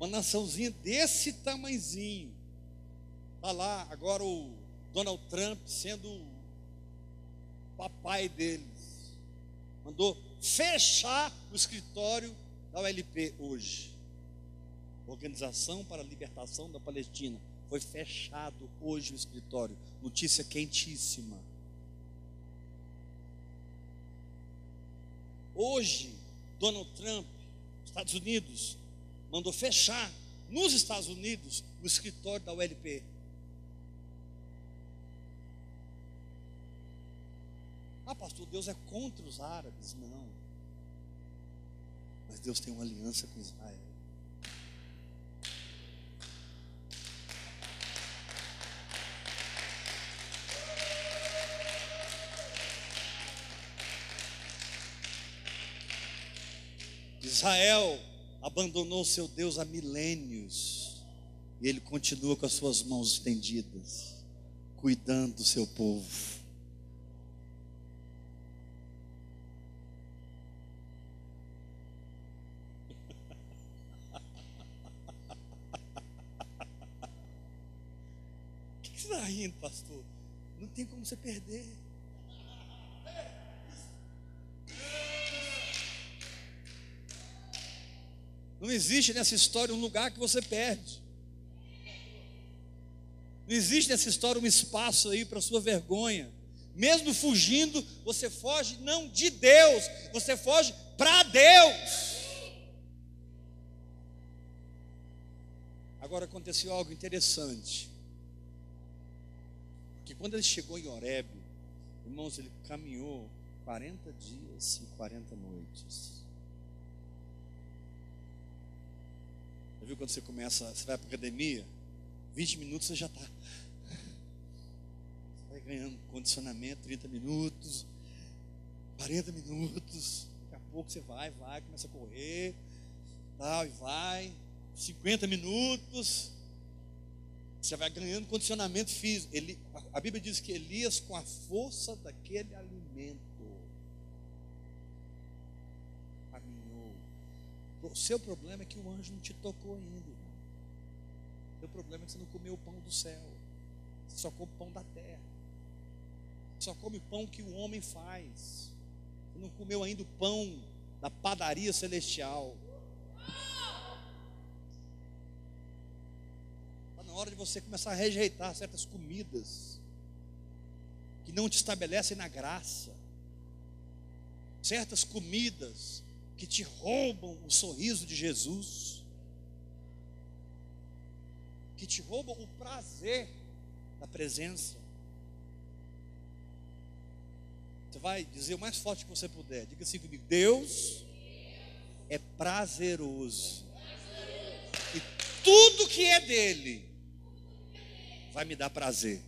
Speaker 1: Uma naçãozinha desse tamanzinho. Está lá agora o Donald Trump sendo o papai deles. Mandou fechar o escritório da ULP hoje. Organização para a Libertação da Palestina. Foi fechado hoje o escritório. Notícia quentíssima. Hoje, Donald Trump, Estados Unidos, mandou fechar nos Estados Unidos o escritório da ULP. Ah, pastor, Deus é contra os árabes. Não. Mas Deus tem uma aliança com Israel. Israel abandonou seu Deus há milênios, e ele continua com as suas mãos estendidas, cuidando do seu povo. O que você está rindo, pastor? Não tem como você perder. Não existe nessa história um lugar que você perde. Não existe nessa história um espaço aí para sua vergonha. Mesmo fugindo, você foge não de Deus, você foge para Deus. Agora aconteceu algo interessante. Que quando ele chegou em Horeb, irmãos, ele caminhou 40 dias e 40 noites. Já viu quando você começa, você vai para academia, 20 minutos você já está. Vai ganhando condicionamento, 30 minutos, 40 minutos, daqui a pouco você vai, vai, começa a correr, tal, e vai, 50 minutos, você vai ganhando condicionamento físico. Ele, a Bíblia diz que Elias, com a força daquele alimento, O seu problema é que o anjo não te tocou ainda. O seu problema é que você não comeu o pão do céu. Você só come pão da terra. Você só come o pão que o homem faz. Você não comeu ainda o pão da padaria celestial. Está na hora de você começar a rejeitar certas comidas que não te estabelecem na graça. Certas comidas que te roubam o sorriso de Jesus, que te roubam o prazer da presença. Você vai dizer o mais forte que você puder. Diga assim comigo: Deus é prazeroso. E tudo que é dele vai me dar prazer.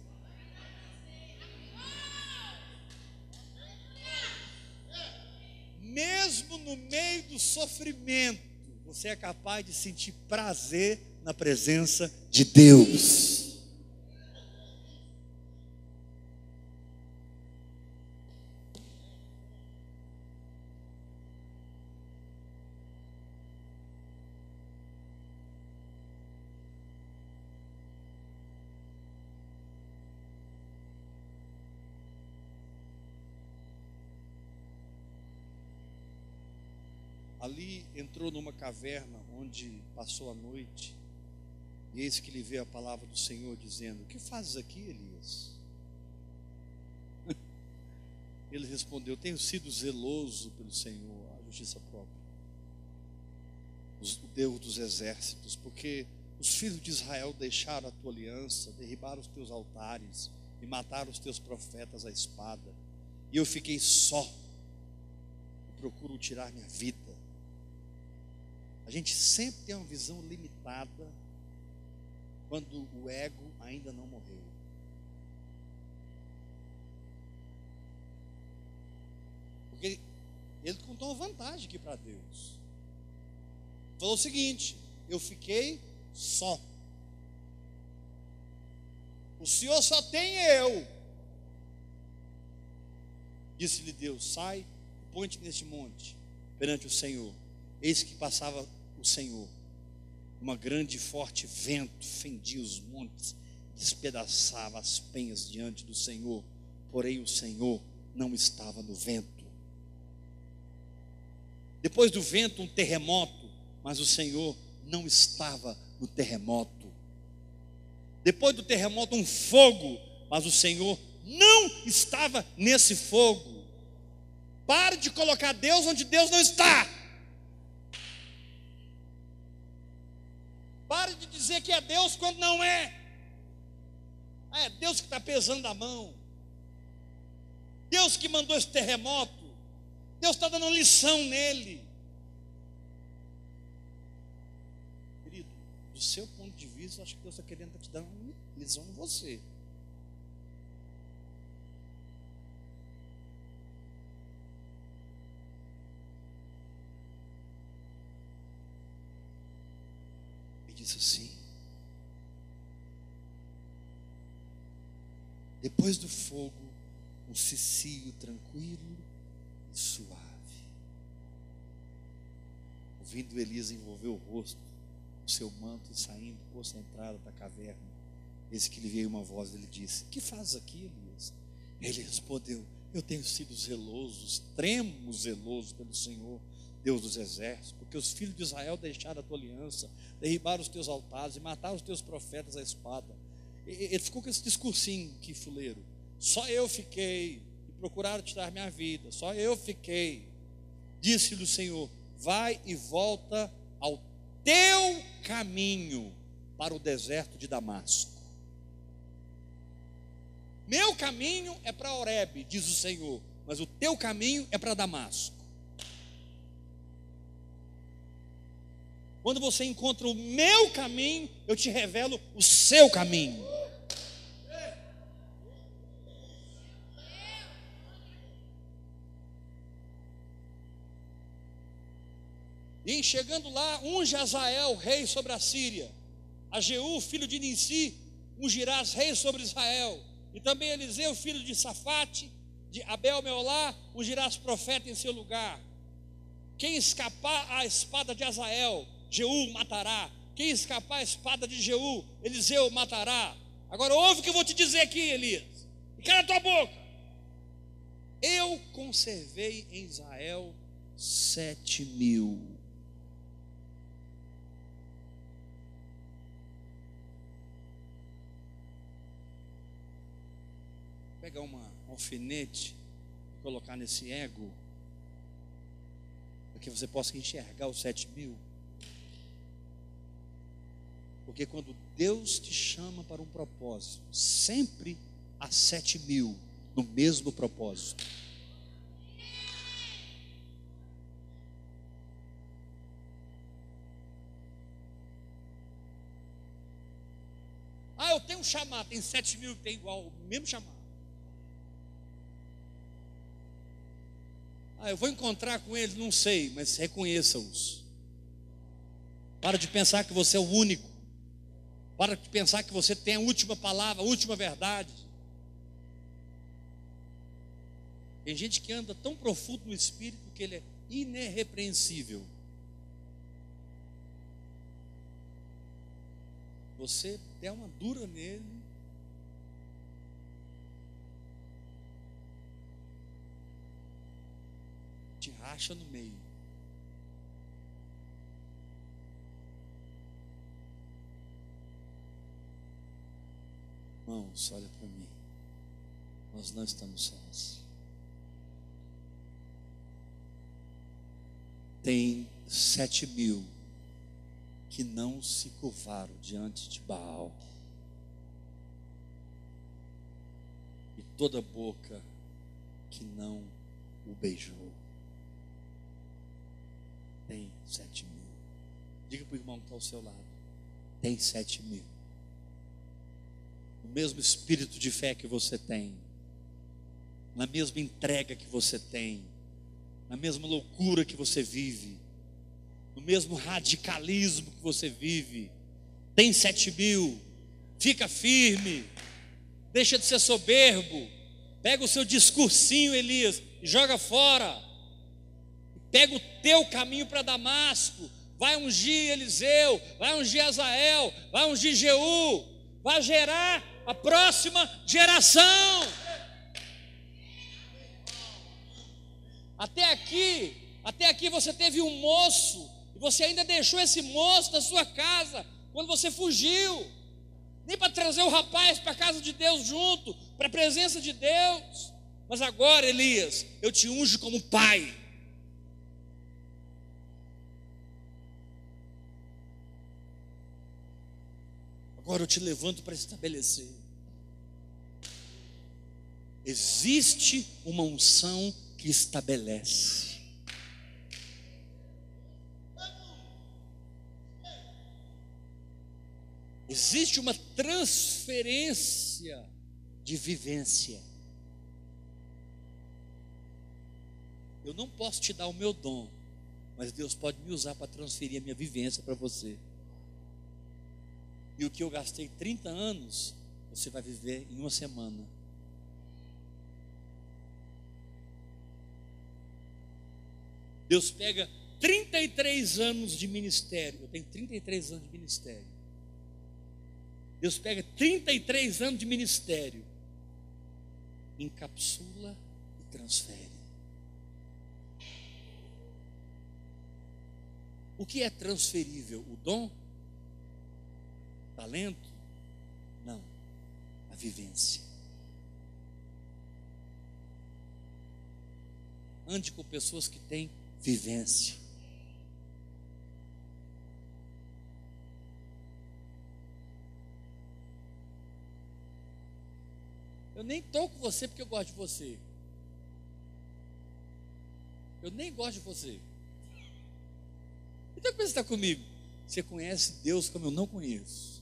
Speaker 1: Mesmo no meio do sofrimento, você é capaz de sentir prazer na presença de Deus. Ali entrou numa caverna onde passou a noite. E eis que lhe veio a palavra do Senhor dizendo: que fazes aqui, Elias? Ele respondeu: Tenho sido zeloso pelo Senhor, a justiça própria, o Deus dos exércitos, porque os filhos de Israel deixaram a tua aliança, derribaram os teus altares e mataram os teus profetas à espada. E eu fiquei só, procuro tirar minha vida. A gente sempre tem uma visão limitada quando o ego ainda não morreu. Porque ele, contou uma vantagem aqui para Deus. Falou o seguinte: eu fiquei só. O Senhor só tem eu. Disse-lhe Deus: sai e põe-te neste monte perante o Senhor. Eis que passava o Senhor. Uma grande e forte vento fendia os montes, despedaçava as penhas diante do Senhor. Porém, o Senhor não estava no vento. Depois do vento, um terremoto, mas o Senhor não estava no terremoto. Depois do terremoto, um fogo, mas o Senhor não estava nesse fogo. Pare de colocar Deus onde Deus não está. Pare de dizer que é Deus quando não é. Ah, é Deus que está pesando a mão. Deus que mandou esse terremoto. Deus está dando lição nele. Querido, do seu ponto de vista, acho que Deus está querendo te dar uma lição em você. Diz assim: Depois do fogo, um cicio tranquilo e suave. Ouvindo Elias envolver o rosto, o seu manto e saindo, posto a entrada da caverna. Eis que lhe veio uma voz, ele disse: Que fazes aqui, Elias? Ele respondeu: Eu tenho sido zeloso, extremo zeloso pelo Senhor Deus dos exércitos, porque os filhos de Israel deixaram a tua aliança, derribaram os teus altares e mataram os teus profetas à espada. Ele ficou com esse discursinho que fuleiro. Só eu fiquei e procuraram tirar minha vida. Só eu fiquei. Disse-lhe o Senhor: Vai e volta ao teu caminho para o deserto de Damasco. Meu caminho é para Oreb, diz o Senhor, mas o teu caminho é para Damasco. Quando você encontra o meu caminho, eu te revelo o seu caminho. E chegando lá, unge Azael, rei sobre a Síria. A Jeú, filho de Ninsi, ungirás rei sobre Israel. E também Eliseu, filho de Safate, de Abel Meolá, ungirás profeta em seu lugar. Quem escapar à espada de Azael, Jeú matará. Quem escapar a espada de Jeú, Eliseu matará. Agora ouve o que eu vou te dizer aqui, Elias. E cala tua boca. Eu conservei em Israel sete mil. Pegar uma alfinete e colocar nesse ego, para que você possa enxergar os sete mil. Porque quando Deus te chama para um propósito, sempre há sete mil no mesmo propósito. Ah, eu tenho um chamado, tem sete mil que tem igual, o mesmo chamado. Ah, eu vou encontrar com eles, não sei, mas reconheça-os. Para de pensar que você é o único. Para de pensar que você tem a última palavra, a última verdade. Tem gente que anda tão profundo no espírito que ele é inerrepreensível. Você der uma dura nele, te racha no meio. Irmãos, olha para mim. Nós não estamos sós. tem sete mil que não se curvaram diante de Baal. E toda boca que não o beijou. Tem sete mil. Diga para o irmão que está ao seu lado. Tem sete mil. O mesmo espírito de fé que você tem. Na mesma entrega que você tem na mesma loucura que você vive, no mesmo radicalismo que você vive. Tem sete mil, fica firme, deixa de ser soberbo, pega o seu discursinho, Elias, e joga fora, pega o teu caminho para Damasco, vai ungir Eliseu, vai ungir Azael, vai ungir Jeú, vai gerar a próxima geração. Até aqui, até aqui você teve um moço, e você ainda deixou esse moço na sua casa, quando você fugiu, nem para trazer o rapaz para a casa de Deus junto, para a presença de Deus. Mas agora, Elias, eu te unjo como pai. Agora eu te levanto para estabelecer. Existe uma unção que estabelece. Existe uma transferência de vivência. Eu não posso te dar o meu dom, mas Deus pode me usar para transferir a minha vivência para você. E o que eu gastei 30 anos, você vai viver em uma semana. Deus pega 33 anos de ministério. Eu tenho 33 anos de ministério. Deus pega 33 anos de ministério, encapsula e transfere. O que é transferível? O dom? Talento? Não. A vivência. Ande com pessoas que têm vivência. Eu nem estou com você porque eu gosto de você. Eu nem gosto de você. Então, que você está comigo? Você conhece Deus como eu não conheço.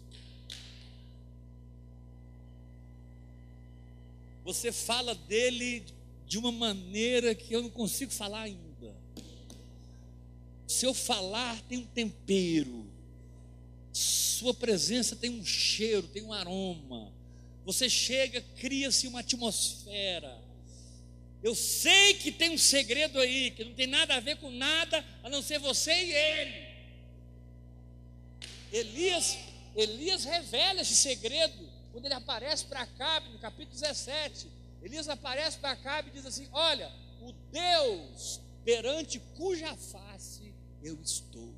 Speaker 1: Você fala dele de uma maneira que eu não consigo falar ainda. Seu falar tem um tempero, sua presença tem um cheiro, tem um aroma. Você chega, cria-se uma atmosfera. Eu sei que tem um segredo aí, que não tem nada a ver com nada, a não ser você e ele. Elias, Elias revela esse segredo quando ele aparece para Acabe no capítulo 17. Elias aparece para Acabe e diz assim: Olha, o Deus perante cuja face eu estou.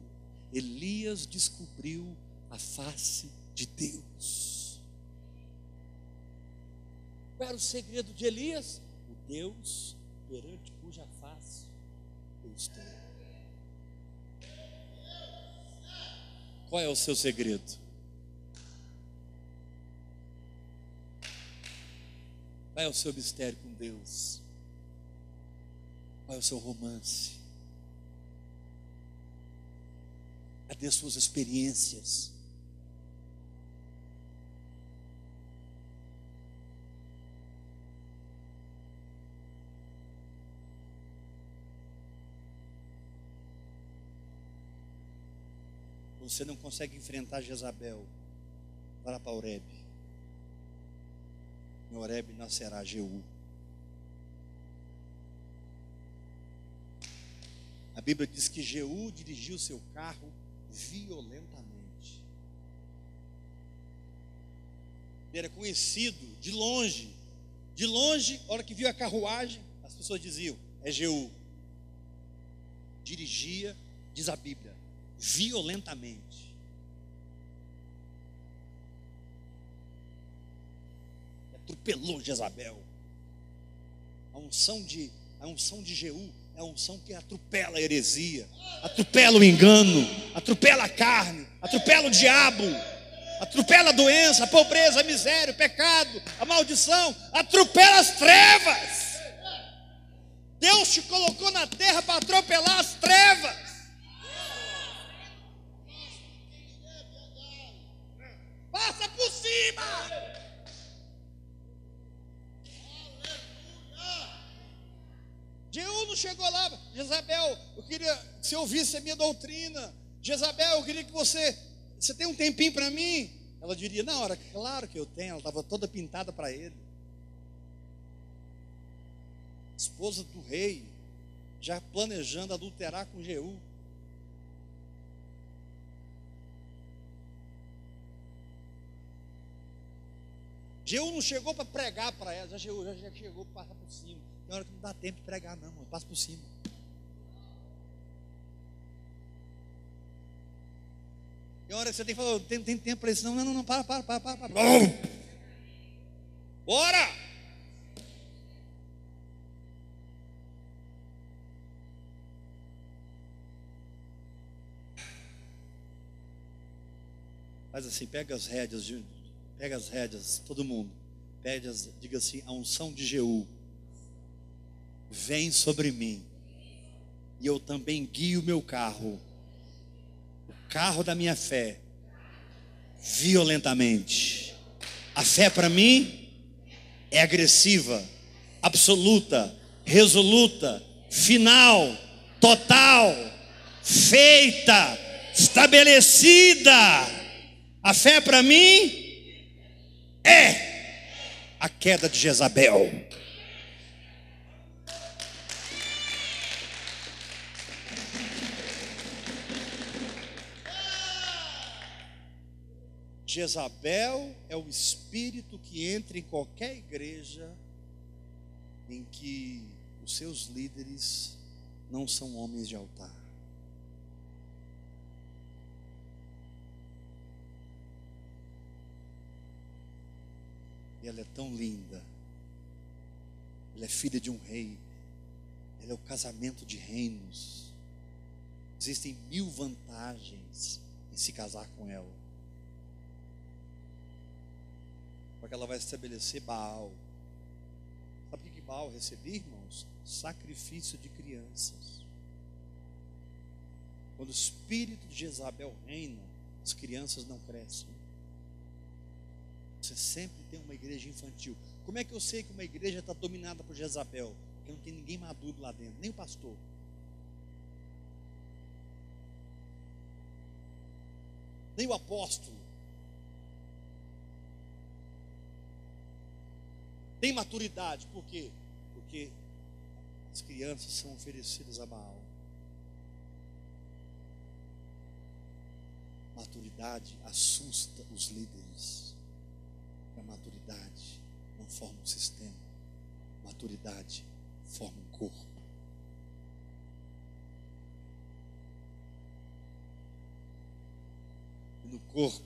Speaker 1: Elias descobriu a face de Deus. Qual era o segredo de Elias? O Deus perante cuja face eu estou. Qual é o seu segredo? Qual é o seu mistério com Deus. Qual é o seu romance. Cadê as suas experiências? Você não consegue enfrentar Jezabel. Vá para Oreb. Em Oreb nascerá Jeú. A Bíblia diz que Jeú dirigiu seu carro violentamente. Ele era conhecido de longe. De longe, a hora que viu a carruagem, as pessoas diziam: é Jeú. Dirigia, diz a Bíblia, violentamente. Atropelou Jezabel. A unção de, a unção de Jeú é a unção que atropela a heresia, atropela o engano, atropela a carne, atropela o diabo, atropela a doença, a pobreza, a miséria, o pecado, a maldição, atropela as trevas. Deus te colocou na terra para atropelar as trevas. Passa por cima. Jeú não chegou lá, Jezabel, eu queria que você ouvisse a minha doutrina. Jezabel, eu queria que você, você tem um tempinho para mim? Ela diria, na hora, claro que eu tenho, ela estava toda pintada para ele. Esposa do rei, já planejando adulterar com Jeú. Jeú não chegou para pregar para ela, já chegou, já chegou para passar por cima. Tem hora que não dá tempo de pregar, não, mano. Passa por cima. Tem hora que você tem que falar, tem, tem tempo para isso. Não, não, não, não, para, para, para, para. para. Bora! Faz assim, pega as rédeas, pega as rédeas, todo mundo. Pede as, diga assim, a unção de Jeú vem sobre mim. E eu também guio o meu carro, o carro da minha fé, violentamente. A fé para mim é agressiva, absoluta, resoluta, final, total, feita, estabelecida. A fé para mim é a queda de Jezabel. Jezabel é o espírito que entra em qualquer igreja em que os seus líderes não são homens de altar. E ela é tão linda. Ela é filha de um rei. Ela é o casamento de reinos. Existem mil vantagens em se casar com ela. porque ela vai estabelecer Baal. Sabe o que Baal recebia, irmãos? Sacrifício de crianças. Quando o espírito de Jezabel reina, as crianças não crescem. Você sempre tem uma igreja infantil. Como é que eu sei que uma igreja está dominada por Jezabel? Porque não tem ninguém maduro lá dentro, nem o pastor. Nem o apóstolo. tem maturidade. Por quê? Porque as crianças são oferecidas a Baal. Maturidade assusta os líderes. A maturidade não forma um sistema. Maturidade forma um corpo. E no corpo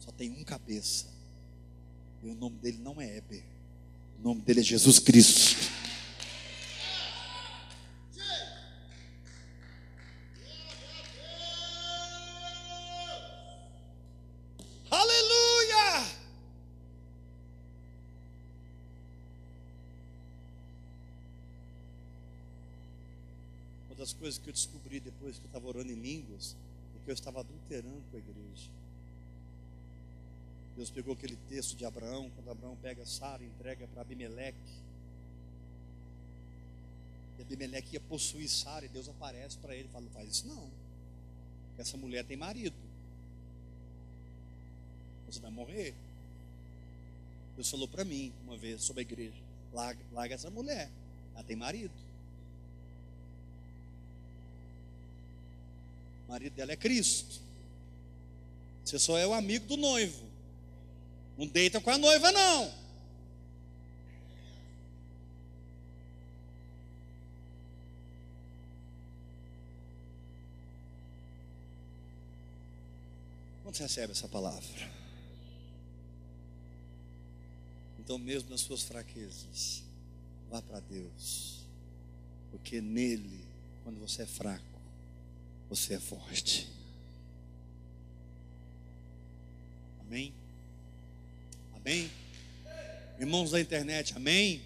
Speaker 1: só tem um cabeça. E o nome dele não é Eber. O nome dele é Jesus Cristo. Que eu descobri depois que eu estava orando em línguas é que eu estava adulterando com a igreja. Deus pegou aquele texto de Abraão, quando Abraão pega Sara e entrega para Abimeleque. E Abimeleque ia possuir Sara e Deus aparece para ele e fala: Não faz isso não. essa mulher tem marido. Você vai morrer. Deus falou para mim uma vez sobre a igreja: larga, larga essa mulher, ela tem marido. Marido dela é Cristo. Você só é o amigo do noivo. Não deita com a noiva, não. Quando você recebe essa palavra? Então, mesmo nas suas fraquezas, vá para Deus, porque nele, quando você é fraco, você é forte. Amém? Amém? Irmãos da internet, amém?